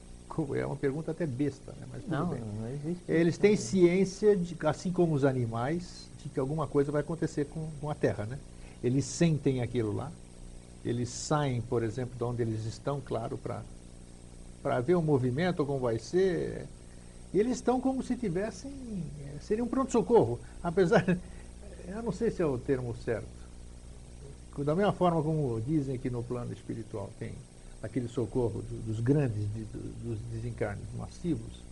É uma pergunta até besta, né? Mas tudo Não, bem. não existe. Eles têm né? ciência, de, assim como os animais, de que alguma coisa vai acontecer com, com a Terra, né? Eles sentem aquilo lá. Eles saem, por exemplo, de onde eles estão, claro, para ver o movimento, como vai ser. Eles estão como se tivessem. eh, Seria um pronto-socorro. Apesar. Eu não sei se é o termo certo. Da mesma forma como dizem que no plano espiritual tem aquele socorro do- dos grandes, de- do- dos desencarnes massivos,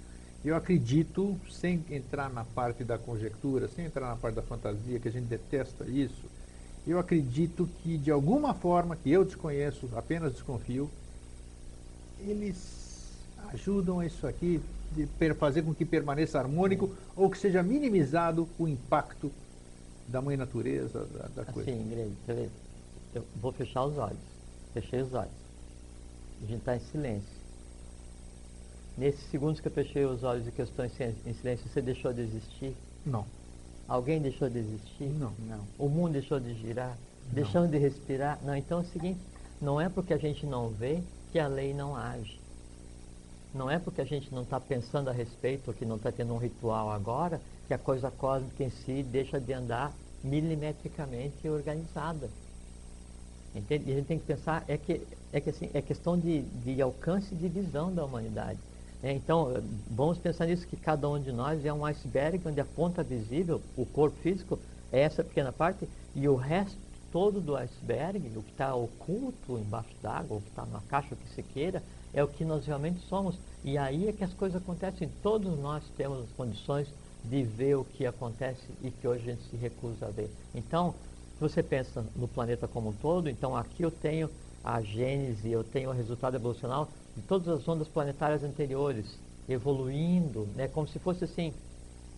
eu acredito, sem entrar na parte da conjectura, sem entrar na parte da fantasia, que a gente detesta isso, eu acredito que de alguma forma, que eu desconheço, apenas desconfio, eles ajudam a isso aqui de fazer com que permaneça harmônico ou que seja minimizado o impacto da mãe natureza, da, da coisa. Assim, Greg, você vê, eu vou fechar os olhos. Fechei os olhos. A gente está em silêncio. Nesses segundos que eu fechei os olhos e que eu estou em sil- em silêncio, você deixou de existir? Não. Alguém deixou de existir? Não. Não. O mundo deixou de girar? Não. Deixamos de respirar? Não. Então é o seguinte, não é porque a gente não vê que a lei não age. Não é porque a gente não está pensando a respeito, ou que não está tendo um ritual agora, que a coisa cósmica em si deixa de andar milimetricamente organizada. Entende? E a gente tem que pensar, é que, é que assim, é questão de, de alcance de visão da humanidade. né? então, vamos pensar nisso, que cada um de nós é um iceberg onde a ponta visível, o corpo físico, é essa pequena parte, e o resto todo do iceberg, o que está oculto embaixo d'água, o que está na caixa, o que se queira, é o que nós realmente somos. E aí é que as coisas acontecem. Todos nós temos as condições de ver o que acontece e que hoje a gente se recusa a ver. Então, se você pensa no planeta como um todo, então aqui eu tenho a gênese, eu tenho o resultado evolucional de todas as ondas planetárias anteriores, evoluindo, né, como se fosse assim,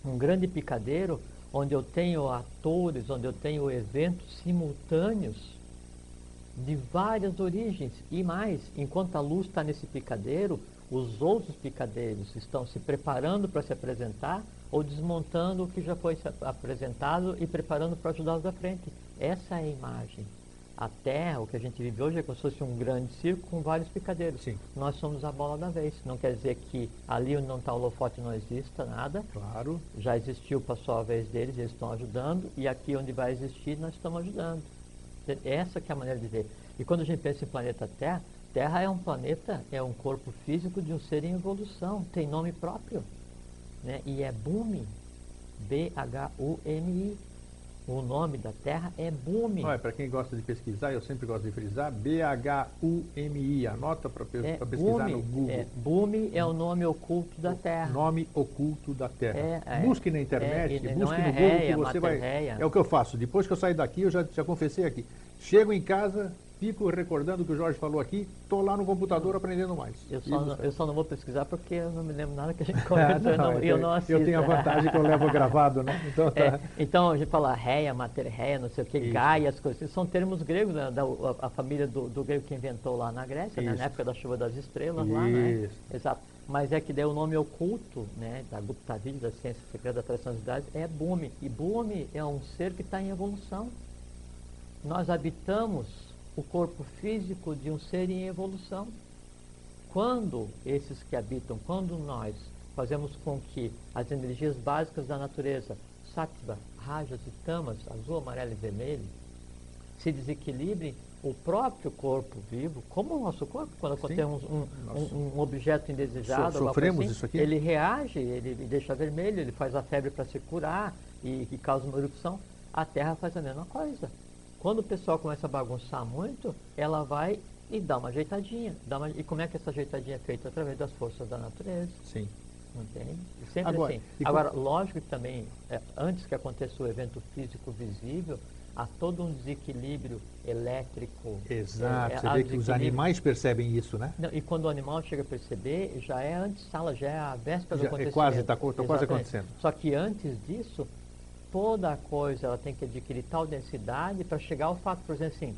um grande picadeiro, onde eu tenho atores, onde eu tenho eventos simultâneos de várias origens e mais, enquanto a luz está nesse picadeiro, os outros picadeiros estão se preparando para se apresentar ou desmontando o que já foi se ap- apresentado e preparando para ajudá-los à frente. Essa é a imagem. A Terra, o que a gente vive hoje, é como se fosse um grande circo com vários picadeiros. Sim. Nós somos a bola da vez. Não quer dizer que ali onde não está o holofote não exista nada. Claro. Já existiu, passou a vez deles, eles estão ajudando. E aqui onde vai existir, nós estamos ajudando. Essa que é a maneira de ver. E quando a gente pensa em planeta Terra, Terra é um planeta, é um corpo físico de um ser em evolução, tem nome próprio. Né? E é Bumi, B-H-U-M-I. O nome da Terra é Bumi. Para quem gosta de pesquisar, eu sempre gosto de frisar, B-H-U-M-I. Anota para É pesquisar no Bumi, Google. é, Bumi é o nome oculto da Terra. Nome oculto da Terra. É, é. busque na internet, É, e busque é no Google réia, que você vai. É o que eu faço. Depois que eu saio daqui, eu já, já confessei aqui. Chego em casa, fico recordando o que o Jorge falou aqui, estou lá no computador aprendendo mais. Eu só, não, eu só não vou pesquisar porque eu não me lembro nada que a gente Ah, conversou e não, eu, não, é eu não assisto. eu tenho a vantagem que eu levo gravado, né? Então tá. É, então a gente fala réia, matéria réia, não sei o que, Isso. Gaia, as coisas. São termos gregos, né, da, a, a família do, do grego que inventou lá na Grécia, né, Isso. na época da chuva das estrelas lá, né? Isso. Exato. Mas é que daí o nome oculto, né, da Gupta Vidya, da ciência secreta da idades, é Bhumi. E Bhumi é um ser que está em evolução. Nós habitamos o corpo físico de um ser em evolução. Quando esses que habitam, quando nós fazemos com que as energias básicas da natureza, sattva, rajas e tamas, azul, amarelo e vermelho, se desequilibrem, o próprio corpo vivo, como o nosso corpo, quando acontece um, um- um- objeto indesejado, So- sofremos assim, isso aqui? ele reage, ele, ele deixa vermelho, ele faz a febre para se curar e, e causa uma erupção. A Terra faz a mesma coisa. Quando o pessoal começa a bagunçar muito, ela vai e dá uma ajeitadinha. Dá uma- e como é que essa ajeitadinha é feita? Através das forças da natureza. Sim. Entende? Sempre Agora, assim. Agora, lógico que também, é, antes que aconteça o evento físico visível, há todo um desequilíbrio elétrico. Exato. é, Você vê que os animais percebem isso, né? Não, e quando o animal chega a perceber, já é antes sala, já é a véspera do Já é acontecimento. quase, tá co- tá quase acontecendo. Só que antes disso, toda coisa ela tem que adquirir tal densidade para chegar ao fato, por exemplo assim,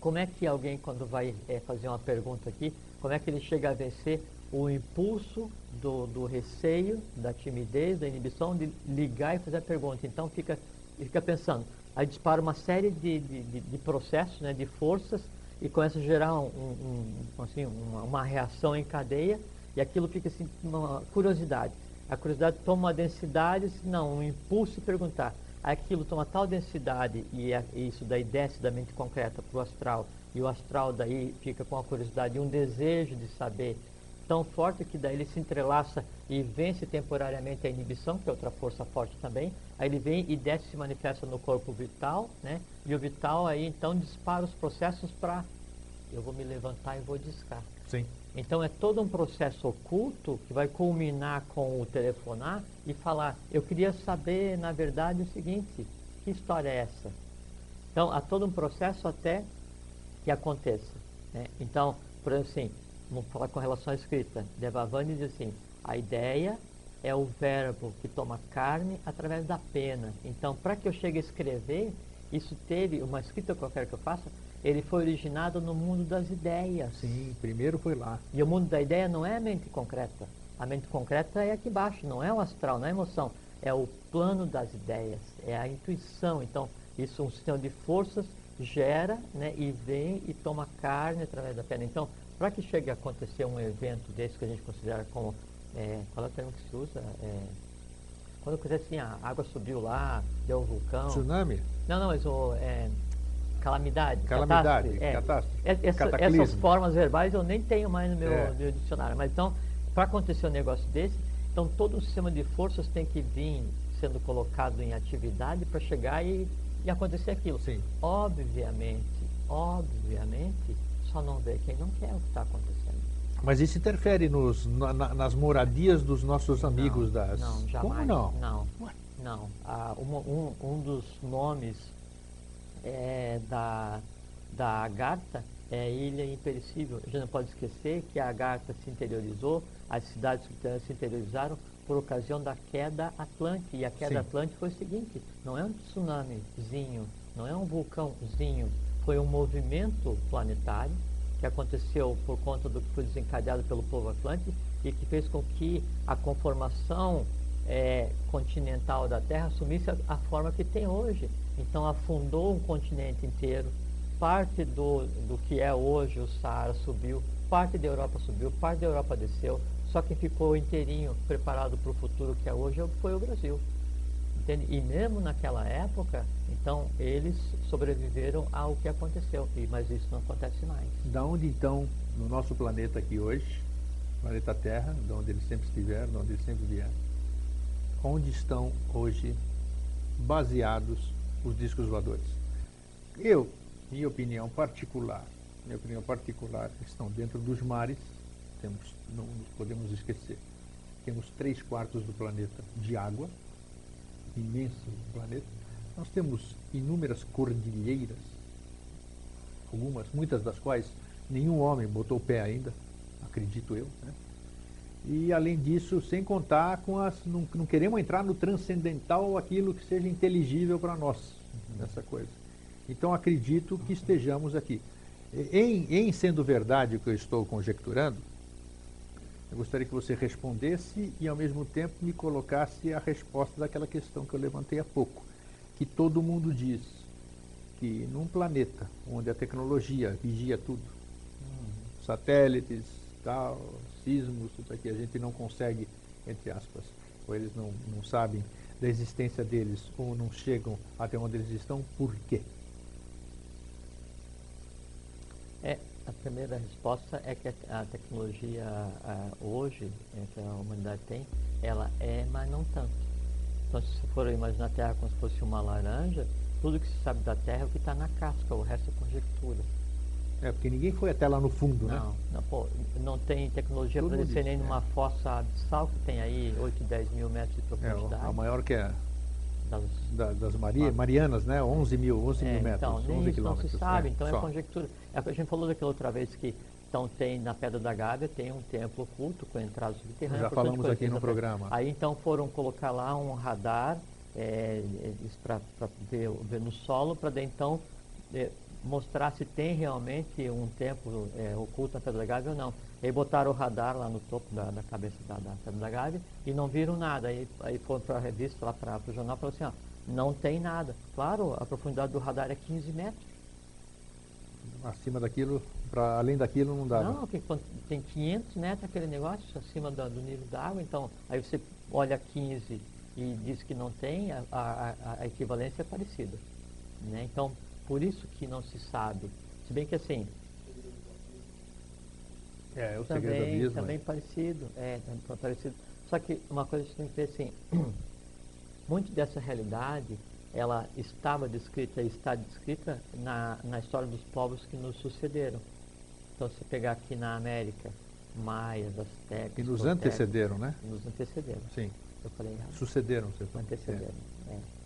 como é que alguém, quando vai é, fazer uma pergunta aqui, como é que ele chega a vencer o impulso do, do receio, da timidez, da inibição de ligar e fazer a pergunta. Então fica, fica pensando, aí dispara uma série de, de, de, de processos, né, de forças, e começa a gerar um, um, assim, uma, uma, reação em cadeia, e aquilo fica assim, uma curiosidade. A curiosidade toma uma densidade, não, um impulso de perguntar. Aquilo toma tal densidade, e, é, e isso daí desce da mente concreta para o astral, e o astral daí fica com a curiosidade e um desejo de saber tão forte que daí ele se entrelaça e vence temporariamente a inibição, que é outra força forte também. Aí ele vem e desce se manifesta no corpo vital, né? E o vital aí então dispara os processos para eu vou me levantar e vou discar. Sim. Então é todo um processo oculto que vai culminar com o telefonar e falar, eu queria saber, na verdade, o seguinte, que história é essa? Então há todo um processo até que aconteça. Né? Então, por exemplo assim, vamos falar com relação à escrita. Devavani diz assim: a ideia é o verbo que toma carne através da pena. Então, para que eu chegue a escrever, isso teve, uma escrita qualquer que eu faça, ele foi originado no mundo das ideias. Sim, primeiro foi lá. E o mundo da ideia não é a mente concreta. A mente concreta é aqui embaixo, não é o astral, não é a emoção. É o plano das ideias, é a intuição. Então, isso é um sistema de forças gera né, e vem e toma carne através da pena. Então, para que chegue a acontecer um evento desse que a gente considera como. É, qual é o termo que se usa? É, quando quiser assim, a água subiu lá, deu um vulcão. Tsunami? Não, não, mas o. É, calamidade. Calamidade, catástrofe. É, catástrofe. Essa, essas formas verbais eu nem tenho mais no meu, é. meu dicionário. Mas então, para acontecer um negócio desse, então todo o sistema de forças tem que vir sendo colocado em atividade para chegar e, e acontecer aquilo. Sim. Obviamente, obviamente, só não vê quem não quer o que está acontecendo. Mas isso interfere nos, na, nas moradias dos nossos amigos não, das. Não, jamais. Como não? Não. Não. Ah, um, um, dos nomes é, da, da Agartha é Ilha Imperecível. A gente não pode esquecer que a Agartha se interiorizou, as cidades se interiorizaram por ocasião da queda Atlântica. E a queda Sim. Atlântica foi o seguinte: não é um tsunamizinho, não é um vulcãozinho, foi um movimento planetário que aconteceu por conta do que foi desencadeado pelo povo Atlântico e que fez com que a conformação é, continental da Terra assumisse a, a, forma que tem hoje. Então afundou um continente inteiro, parte do, do que é hoje o Saara subiu, parte da Europa subiu, parte da Europa desceu, só quem ficou inteirinho preparado para o futuro que é hoje foi o Brasil. Entende? E mesmo naquela época, então eles sobreviveram ao que aconteceu, e, mas isso não acontece mais. Da onde então, no nosso planeta aqui hoje, planeta Terra, de onde eles sempre estiveram, de onde eles sempre vieram, onde estão hoje baseados os discos voadores? Eu, minha opinião particular, minha opinião particular, estão dentro dos mares, temos, não nos podemos esquecer, temos três quartos do planeta de água, imenso planeta, nós temos inúmeras cordilheiras, algumas, muitas das quais nenhum homem botou o pé ainda, acredito eu. Né? E além disso, sem contar com as. Não, não queremos entrar no transcendental aquilo que seja inteligível para nós nessa coisa. Então acredito que estejamos aqui. Em, em sendo verdade o que eu estou conjecturando, eu gostaria que você respondesse e, ao mesmo tempo, me colocasse a resposta daquela questão que eu levantei há pouco, que todo mundo diz que num planeta onde a tecnologia vigia tudo, hum. satélites, tal, isso aqui, a gente não consegue, entre aspas, ou eles não, não sabem da existência deles, ou não chegam até onde eles estão, por quê? É, a primeira resposta é que a tecnologia a, hoje, é, que a humanidade tem, ela é, mas não tanto. Então, se você for imaginar a Terra como se fosse uma laranja, tudo que se sabe da Terra é o que está na casca, o resto é conjectura. É, porque ninguém foi até lá no fundo, não, né? Não, pô, não tem tecnologia para descer nem numa é. fossa abissal que tem aí 8, 10 mil metros de profundidade. É, a maior que é das, da, das Maria, Marianas, né? 11 mil, 11 é, mil metros, então, 11 isso quilômetros. não se sabe, é, então é só. é conjectura. É, a gente falou daquela outra vez que então tem na Pedra da Gávea tem um templo oculto com entradas subterrâneas. Já falamos aqui no programa. Aí então foram colocar lá um radar é, para ver, ver, no solo para então é, mostrar se tem realmente um templo é, oculto na Pedra da Gávea ou não. Aí botaram o radar lá no topo da, da cabeça da, da, Pedra da Gávea e não viram nada. Aí, aí foram para a revista, lá para o jornal, e falaram assim, ó, não tem nada. Claro, a profundidade do radar é 15 metros. Acima daquilo, para além daquilo não dá. Não, tem, tem 500 metros aquele negócio acima do, do nível da água, então aí você olha 15 e diz que não tem, a, a, a equivalência é parecida. Né? Então, por isso que não se sabe. Se bem que assim. É, é o também, segredo mesmo. Também parecido. É, também parecido. Só que uma coisa que você tem que ver assim, muito dessa realidade, ela estava descrita e está descrita na, na história dos povos que nos sucederam. Então, se pegar aqui na América, maias, astecas... E nos antecederam, né? Nos antecederam. Sim. Eu falei errado. Sucederam, você falou. Antecederam, é.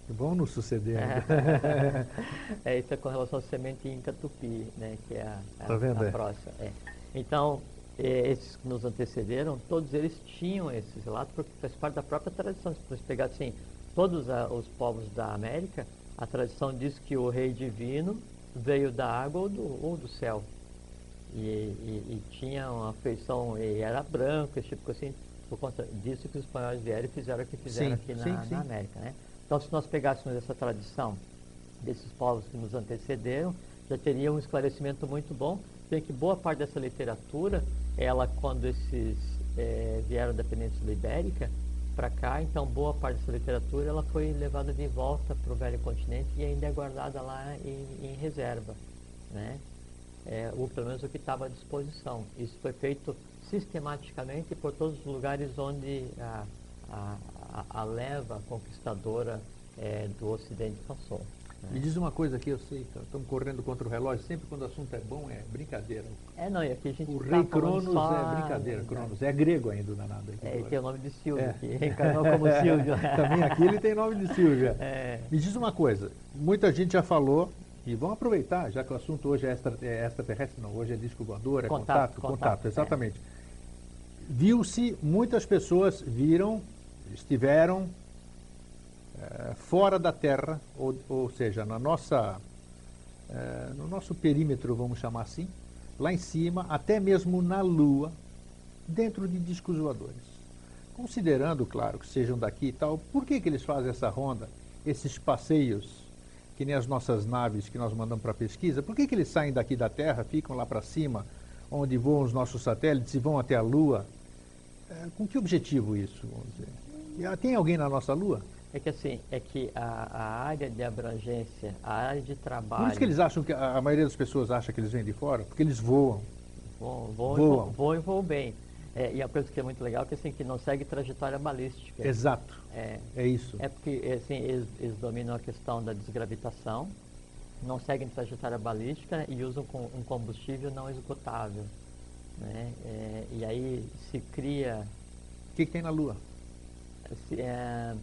É. Vão nos suceder é, isso é com relação à semente Inca Tupi, né, que é a, a, tá a é. próxima. É. Então, é, esses que nos antecederam, todos eles tinham esses relatos, porque faz parte da própria tradição. Se você pegar assim, todos a, os povos da América, a tradição diz que o rei divino veio da água ou do, ou do céu. E, e, e, tinha uma feição, e era branco, esse tipo assim, por conta disso que os espanhóis vieram e fizeram o que fizeram sim, aqui na, sim, sim. na América. Né? Então, se nós pegássemos essa tradição desses povos que nos antecederam, já teria um esclarecimento muito bom, bem que boa parte dessa literatura, ela, quando esses é, vieram da Península Ibérica para cá, então boa parte dessa literatura ela foi levada de volta para o velho continente e ainda é guardada lá em, em reserva, né? É, ou pelo menos o que estava à disposição. Isso foi feito sistematicamente por todos os lugares onde a, a, a, a leva conquistadora é, do Ocidente passou. Né? Me diz uma coisa aqui, eu sei, estamos correndo contra o relógio, sempre quando o assunto é bom é brincadeira. É, não, e aqui a gente O tá rei Cronos só... é brincadeira, Cronos, é grego ainda danado. Aqui É, ele tem o nome de Silvio, É. que reencarnou como Silvio. Também aqui ele tem nome de Silvia. É. Me diz uma coisa, muita gente já falou, e vamos aproveitar, já que o assunto hoje é, extra, é extraterrestre, não, hoje é disco voador, é contato, Contato, contato, contato, é. exatamente. Viu-se, muitas pessoas viram, estiveram eh, fora da Terra, ou, ou seja, na nossa, eh, no nosso perímetro, vamos chamar assim, lá em cima, até mesmo na Lua, dentro de discos voadores. Considerando, claro, que sejam daqui e tal, por que, que eles fazem essa ronda, esses passeios, que nem as nossas naves que nós mandamos para pesquisa, por que, que eles saem daqui da Terra, ficam lá para cima, onde voam os nossos satélites e vão até a Lua? Eh, com que objetivo isso? Vamos dizer? E, ah, Tem alguém na nossa Lua? É que assim, é que a, a área de abrangência, a área de trabalho. Por isso que eles acham que a maioria das pessoas acha que eles vêm de fora, porque eles voam. voam, voam, voam. E voam, e voam bem. É, e a coisa que é muito legal é que, assim, que não segue trajetória balística. Exato. É, É isso. é porque assim, eles, eles dominam a questão da desgravitação, não seguem trajetória balística e usam com, um combustível não esgotável. Né? É, e aí se cria O que, que tem na Lua? Se, é,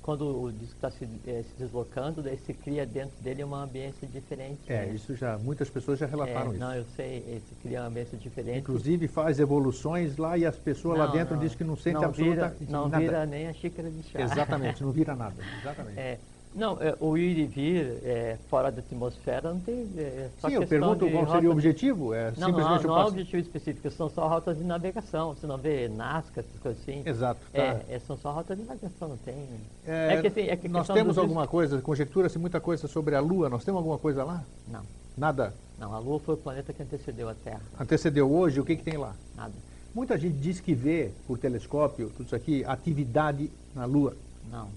quando o disco está se, é, se deslocando, daí se cria dentro dele uma ambiência diferente. É, né? isso já, muitas pessoas já relataram É, isso. Não, eu sei, eh, se cria uma ambiência diferente. Inclusive faz evoluções lá e as pessoas lá Não, dizem não, dizem que não sentem não vira, absolutamente não nada. vira nem a xícara de chá. Exatamente, não vira nada. Exatamente. É, não, é, o ir e vir é, fora da atmosfera não tem. É, só Sim, eu pergunto qual seria o objetivo? É Não, não, simplesmente não, há passo- objetivo específico, são só rotas de navegação. Você não vê Nazca, essas coisas assim. Exato. tá. É, é, são só rotas de navegação, não tem. É, que, assim, é que nós temos alguma coisa, conjectura-se muita coisa sobre a Lua, nós temos alguma coisa lá? Não, Nada. não, a Lua foi o planeta que antecedeu a Terra. Antecedeu hoje, o que, que tem lá? Nada. Muita gente diz que vê por telescópio, tudo isso aqui, atividade na Lua. Não,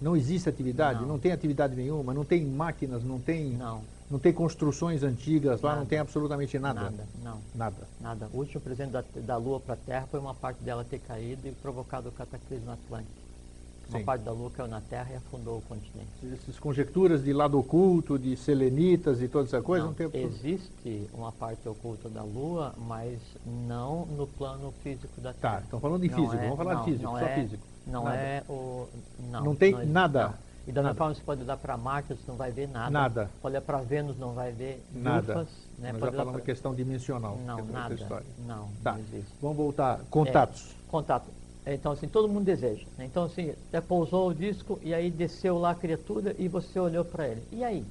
Não existe atividade, Não. não, tem atividade nenhuma, não tem máquinas, não tem, não, não tem construções antigas lá, não tem absolutamente nada. nada, não. Nada. Nada. O último presente da, da Lua para a Terra foi uma parte dela ter caído e provocado o cataclismo atlântico. Uma Sim. parte da Lua caiu na Terra e afundou o continente. Essas conjecturas de lado oculto, de selenitas e toda essa coisa, não, Não, tem existe uma parte oculta da Lua, mas não no plano físico da Tá, Terra. estão falando de físico, é- vamos falar não, de físico, só é- físico. Não Nada. é o. Não, Não tem existe, nada? não. E da mesma forma você pode olhar para Marte, você não vai ver nada. Nada. Pode olhar para Vênus, não vai ver Nada. lufas, Nós né? já Pode olhar falamos pra- questão dimensional. que é Não, nada. história. Não, Tá. não existe. Vamos voltar. Contatos. É, contato. Então, assim, todo mundo deseja. né? Então, assim, até pousou o disco e aí desceu lá a criatura e você olhou para ele. E aí?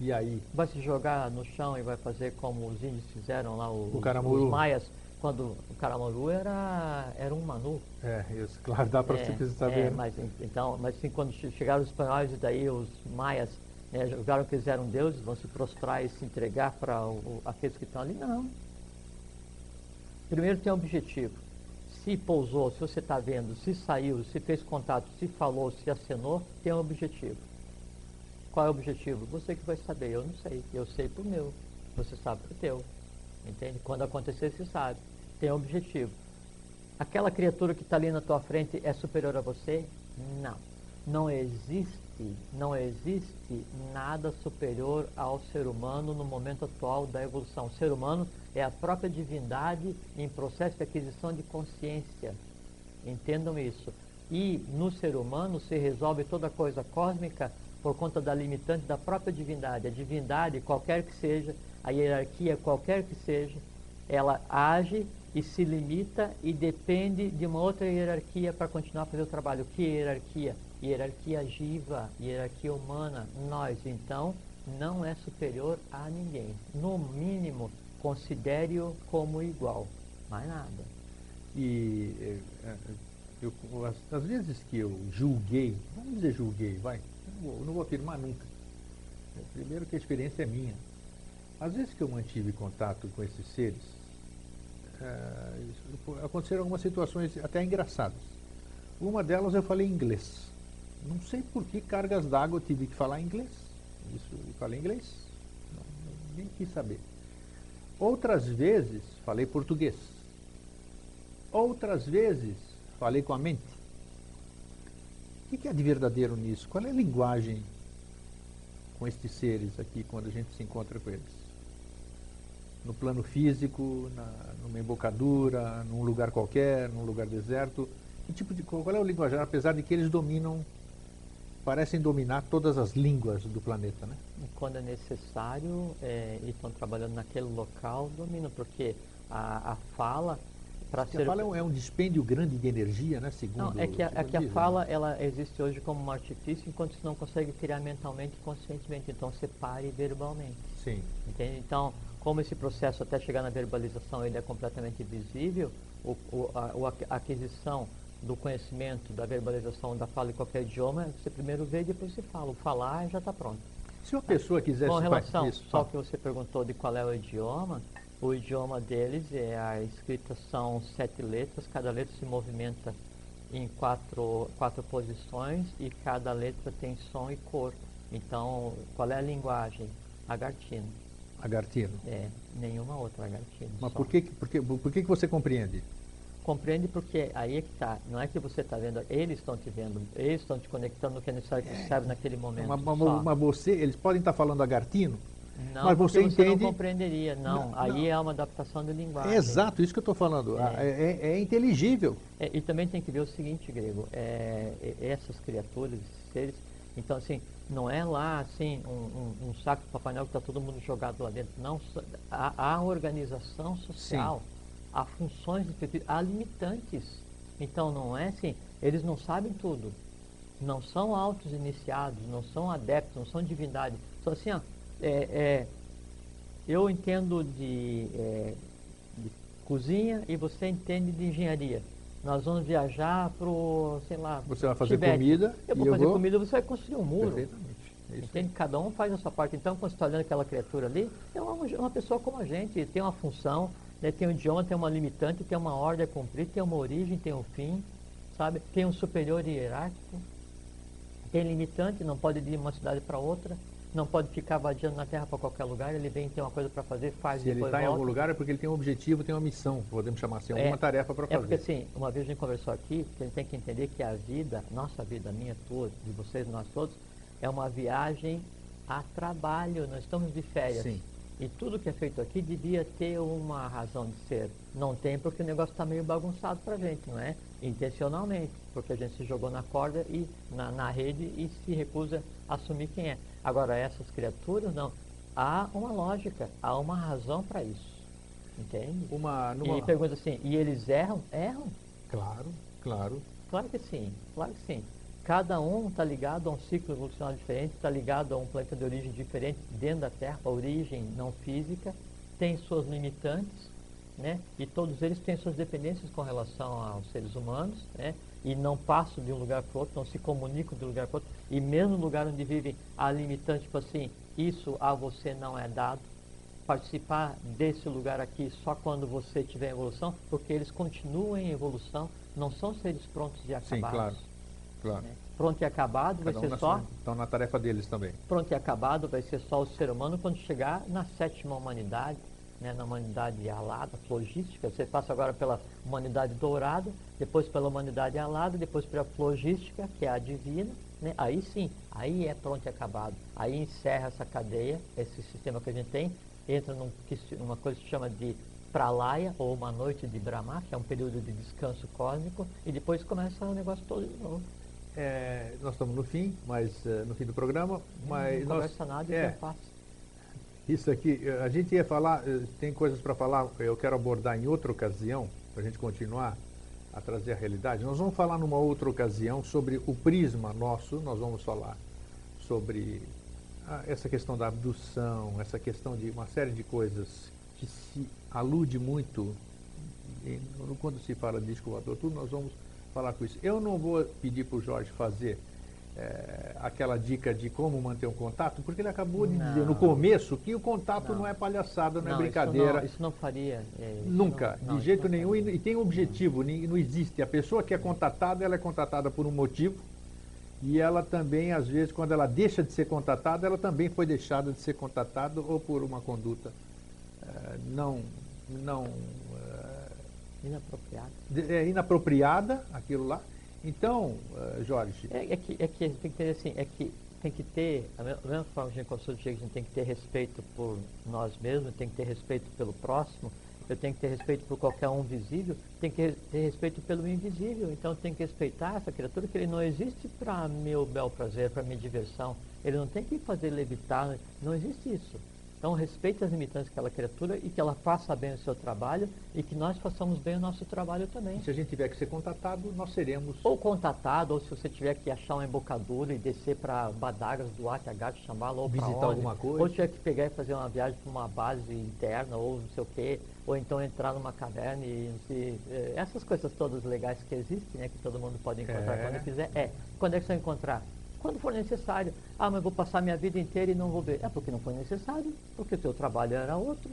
E aí? Vai se jogar no chão e vai fazer como os índios fizeram lá, os, O os maias, quando o Caramuru era, era um manu. É, isso, claro, dá para É, é, saber. né? mas en- então, mas sim, quando che- chegaram os espanhóis e daí os maias né, julgaram que eles eram deuses, vão se prostrar e se entregar para aqueles que estão ali, não. Primeiro tem um objetivo. Se pousou, se você está vendo, se saiu, se fez contato, se falou, se acenou, tem um objetivo. Qual é o objetivo? Você que vai saber, eu não sei. Eu sei pro meu, você sabe pro teu. Entende? Quando acontecer, você sabe. Tem objetivo. Aquela criatura que está ali na tua frente é superior a você? Não. Não existe, não existe nada superior ao ser humano no momento atual da evolução. O ser humano é a própria divindade em processo de aquisição de consciência. Entendam isso. E no ser humano se resolve toda coisa cósmica por conta da limitante da própria divindade. A divindade, qualquer que seja, a hierarquia, qualquer que seja, ela age e se limita e depende de uma outra hierarquia para continuar a fazer o trabalho. Que hierarquia? Hierarquia jiva, hierarquia humana. Nós, então, não é superior a ninguém. No mínimo, considere-o como igual. Mais nada. E é, é, eu, as, as vezes que eu julguei, vamos dizer julguei, vai, não vou, não vou afirmar nunca. É, Primeiro que a experiência é minha. Às vezes que eu mantive contato com esses seres, pô, aconteceram algumas situações até engraçadas. Uma delas eu falei inglês. Não sei por que cargas d'água eu tive que falar inglês. Isso, eu falei inglês. Não, nem quis saber. Outras vezes falei português. Outras vezes falei com a mente. O que é de verdadeiro nisso? Qual é a linguagem com estes seres aqui quando a gente se encontra com eles? No plano físico, na, numa embocadura, num lugar qualquer, num lugar deserto. Que tipo de, qual é o linguajar? Apesar de que eles dominam, parecem dominar todas as línguas do planeta, né? Quando é necessário é, e estão trabalhando naquele local, domina, porque a, a fala para ser a fala é um, é um dispêndio grande de energia, né? não Segundo. é que a, é que a né? fala ela existe hoje como um artifício enquanto você não consegue criar mentalmente e conscientemente então separe verbalmente Sim. entende então como esse processo até chegar na verbalização ele é completamente visível o, o, a, a aquisição do conhecimento da verbalização da fala em qualquer idioma você primeiro vê e depois você fala o falar já está pronto Se uma pessoa quisesse com relação isso, só que você perguntou de qual é o idioma, o idioma deles é a escrita são sete letras, cada letra se movimenta em quatro, quatro posições e cada letra tem som e cor. Então, qual é a linguagem? Agartino. Agartino. É, nenhuma outra. Mas só. por que, por que, por que que você compreende? Compreende porque aí é que está. Não é que você está vendo, eles estão te vendo, eles estão te conectando no que é necessário que você sabe naquele momento. Mas, mas- mas você, eles podem estar falando agartino? Não, Mas você entende- não compreenderia, não. Não, Aí não. é uma adaptação de linguagem. É exato, isso que eu estou falando. É. Ah, É, é- é inteligível. É, e também tem que ver o seguinte, Grego, é, essas criaturas, esses seres, então assim, não é lá assim um, um- um saco de Papai Noel que está todo mundo jogado lá dentro, não. Há, organização social, há funções específicas, há limitantes. Então não é assim, eles não sabem tudo, não são altos iniciados, não são adeptos, não são divindade. Só assim, ó, é, é, eu entendo de, é, de cozinha e você entende de engenharia. Nós vamos viajar para o, sei lá, Você vai fazer Tibete. comida Eu vou eu fazer vou- comida, você vai construir um muro. Perfeitamente. É isso Entende? Cada um faz a sua parte. Então, quando você está olhando aquela criatura ali, é uma, uma pessoa como a gente, tem uma função, né, tem um idioma, tem uma limitante, tem uma ordem a cumprir, tem uma origem, tem um fim, sabe? Tem um superior hierárquico, tem limitante, não pode ir de uma cidade para outra, não pode ficar vadiando na terra para qualquer lugar, ele vem, tem uma coisa para fazer, faz Se ele está em algum lugar é porque ele tem um objetivo, tem uma missão, podemos chamar assim, alguma É, tarefa para É porque fazer. assim, uma vez a gente conversou aqui, que a gente tem que entender que a vida, nossa vida, minha, tua, de vocês, nós todos, é uma viagem a trabalho, nós estamos de férias. Sim. E tudo que é feito aqui devia ter uma razão de ser. Não tem porque o negócio está meio bagunçado para a gente, não é? Intencionalmente, porque a gente se jogou na corda e na, na rede e se recusa a assumir quem é. Agora, essas criaturas, não. Há uma lógica, há uma razão para isso. Entende? Uma, numa... E pergunta assim, e eles erram? Erram. Claro, claro. Claro que sim, claro que sim. Cada um está ligado a um ciclo evolucional diferente, está ligado a um planeta de origem diferente dentro da Terra, a origem não física, tem suas limitantes, né? e todos eles têm suas dependências com relação aos seres humanos, né? E não passam de um lugar para o outro, não se comunicam de um lugar para o outro, e mesmo no lugar onde vivem, há limitante, tipo assim, isso a você não é dado, participar desse lugar aqui só quando você tiver evolução, porque eles continuam em evolução, não são seres prontos e acabados. Sim, claro. claro. Né? Pronto e acabado Cada vai um ser só. Estão na tarefa deles também. Pronto e acabado vai ser só o ser humano quando chegar na sétima humanidade, né, na humanidade alada, logística. Você passa agora pela humanidade dourada, depois pela humanidade alada, depois pela logística, que é a divina. Né? Aí sim, aí é pronto e acabado. Aí encerra essa cadeia, esse sistema que a gente tem, entra num, numa coisa que se chama de pralaya, ou uma noite de Brahma, que é um período de descanso cósmico, e depois começa o negócio todo de novo. É, nós estamos no fim, mas uh, no fim do programa, mas não nós, conversa nada e é, fácil. Isso aqui, eh, a gente ia falar, eh, tem coisas para falar, eu quero abordar em outra ocasião, para a gente continuar a trazer a realidade. Nós vamos falar numa outra ocasião sobre o prisma nosso, nós vamos falar sobre essa questão da abdução, essa questão de uma série de coisas que se alude muito quando se fala de disco tudo nós vamos falar com isso. Eu não vou pedir para o Jorge fazer é, aquela dica de como manter um contato, porque ele acabou de não. dizer no começo que o contato não, não é palhaçada, não, é não é brincadeira. Isso não, isso não faria. É, isso Nunca, de jeito nenhum, e, e, tem um objetivo, não existe. A pessoa que é contatada, ela é contatada por um motivo, e ela também, às vezes, quando ela deixa de ser contatada, ela também foi deixada de ser contatada ou por uma conduta uh, não, não uh, inapropriada. É inapropriada, aquilo lá. Então, uh, Jorge. É, é, que, é que tem que ter assim, é que tem que ter, a mesma forma que a gente consulta, a gente tem que ter respeito por nós mesmos, tem que ter respeito pelo próximo, eu tenho que ter respeito por qualquer um visível, tem que ter respeito pelo invisível. Então tem que respeitar essa criatura, que ele não existe para meu bel prazer, para minha diversão. Ele não tem que fazer levitar, não existe isso. Então respeite as limitantes daquela criatura e que ela faça bem o seu trabalho e que nós façamos bem o nosso trabalho também. se a gente tiver que ser contatado, nós seremos. Ou contatado, ou se você tiver que achar uma embocadura e descer para Badagas do ATH, chamá-lo, ou visitar alguma coisa. Ou tiver que pegar e fazer uma viagem para uma base interna, ou não sei o quê, ou então entrar numa caverna e se, eh, essas coisas todas legais que existem, né, que todo mundo pode encontrar é. quando quiser. É, quando é que você vai encontrar? Quando for necessário. Ah, mas vou passar minha vida inteira e não vou ver. É porque não foi necessário, porque o teu trabalho era outro.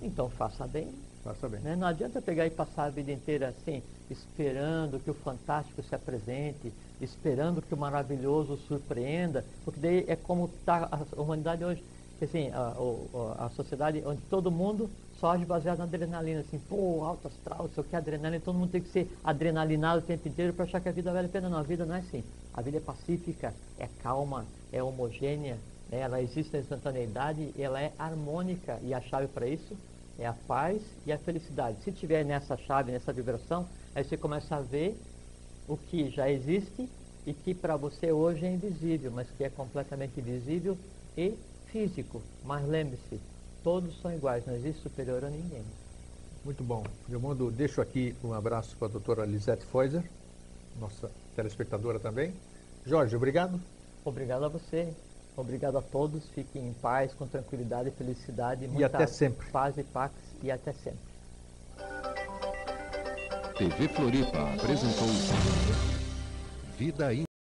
Então faça bem. Faça bem. Né? Não adianta pegar e passar a vida inteira assim, esperando que o fantástico se apresente, esperando que o maravilhoso surpreenda, porque daí é como está a humanidade hoje. Assim, a, a, a sociedade onde todo mundo age baseado na adrenalina, assim, pô, alto astral, sei o que, adrenalina, todo mundo tem que ser adrenalinado o tempo inteiro para achar que a vida vale a pena. Não, a vida não é assim. A vida é pacífica, é calma, é homogênea, né? ela existe na instantaneidade, ela é harmônica e a chave para isso é a paz e a felicidade. Se tiver nessa chave, nessa vibração, aí você começa a ver o que já existe e que para você hoje é invisível, mas que é completamente visível e físico. Mas lembre-se, todos são iguais, não existe superior a ninguém. Muito bom. Eu mando, deixo aqui um abraço para a doutora Lisette Feuser, nossa telespectadora também. Jorge, obrigado. Obrigado a você. Obrigado a todos. Fiquem em paz, com tranquilidade e felicidade. E até sempre. Paz e paz e até sempre. TV Floripa apresentou Vida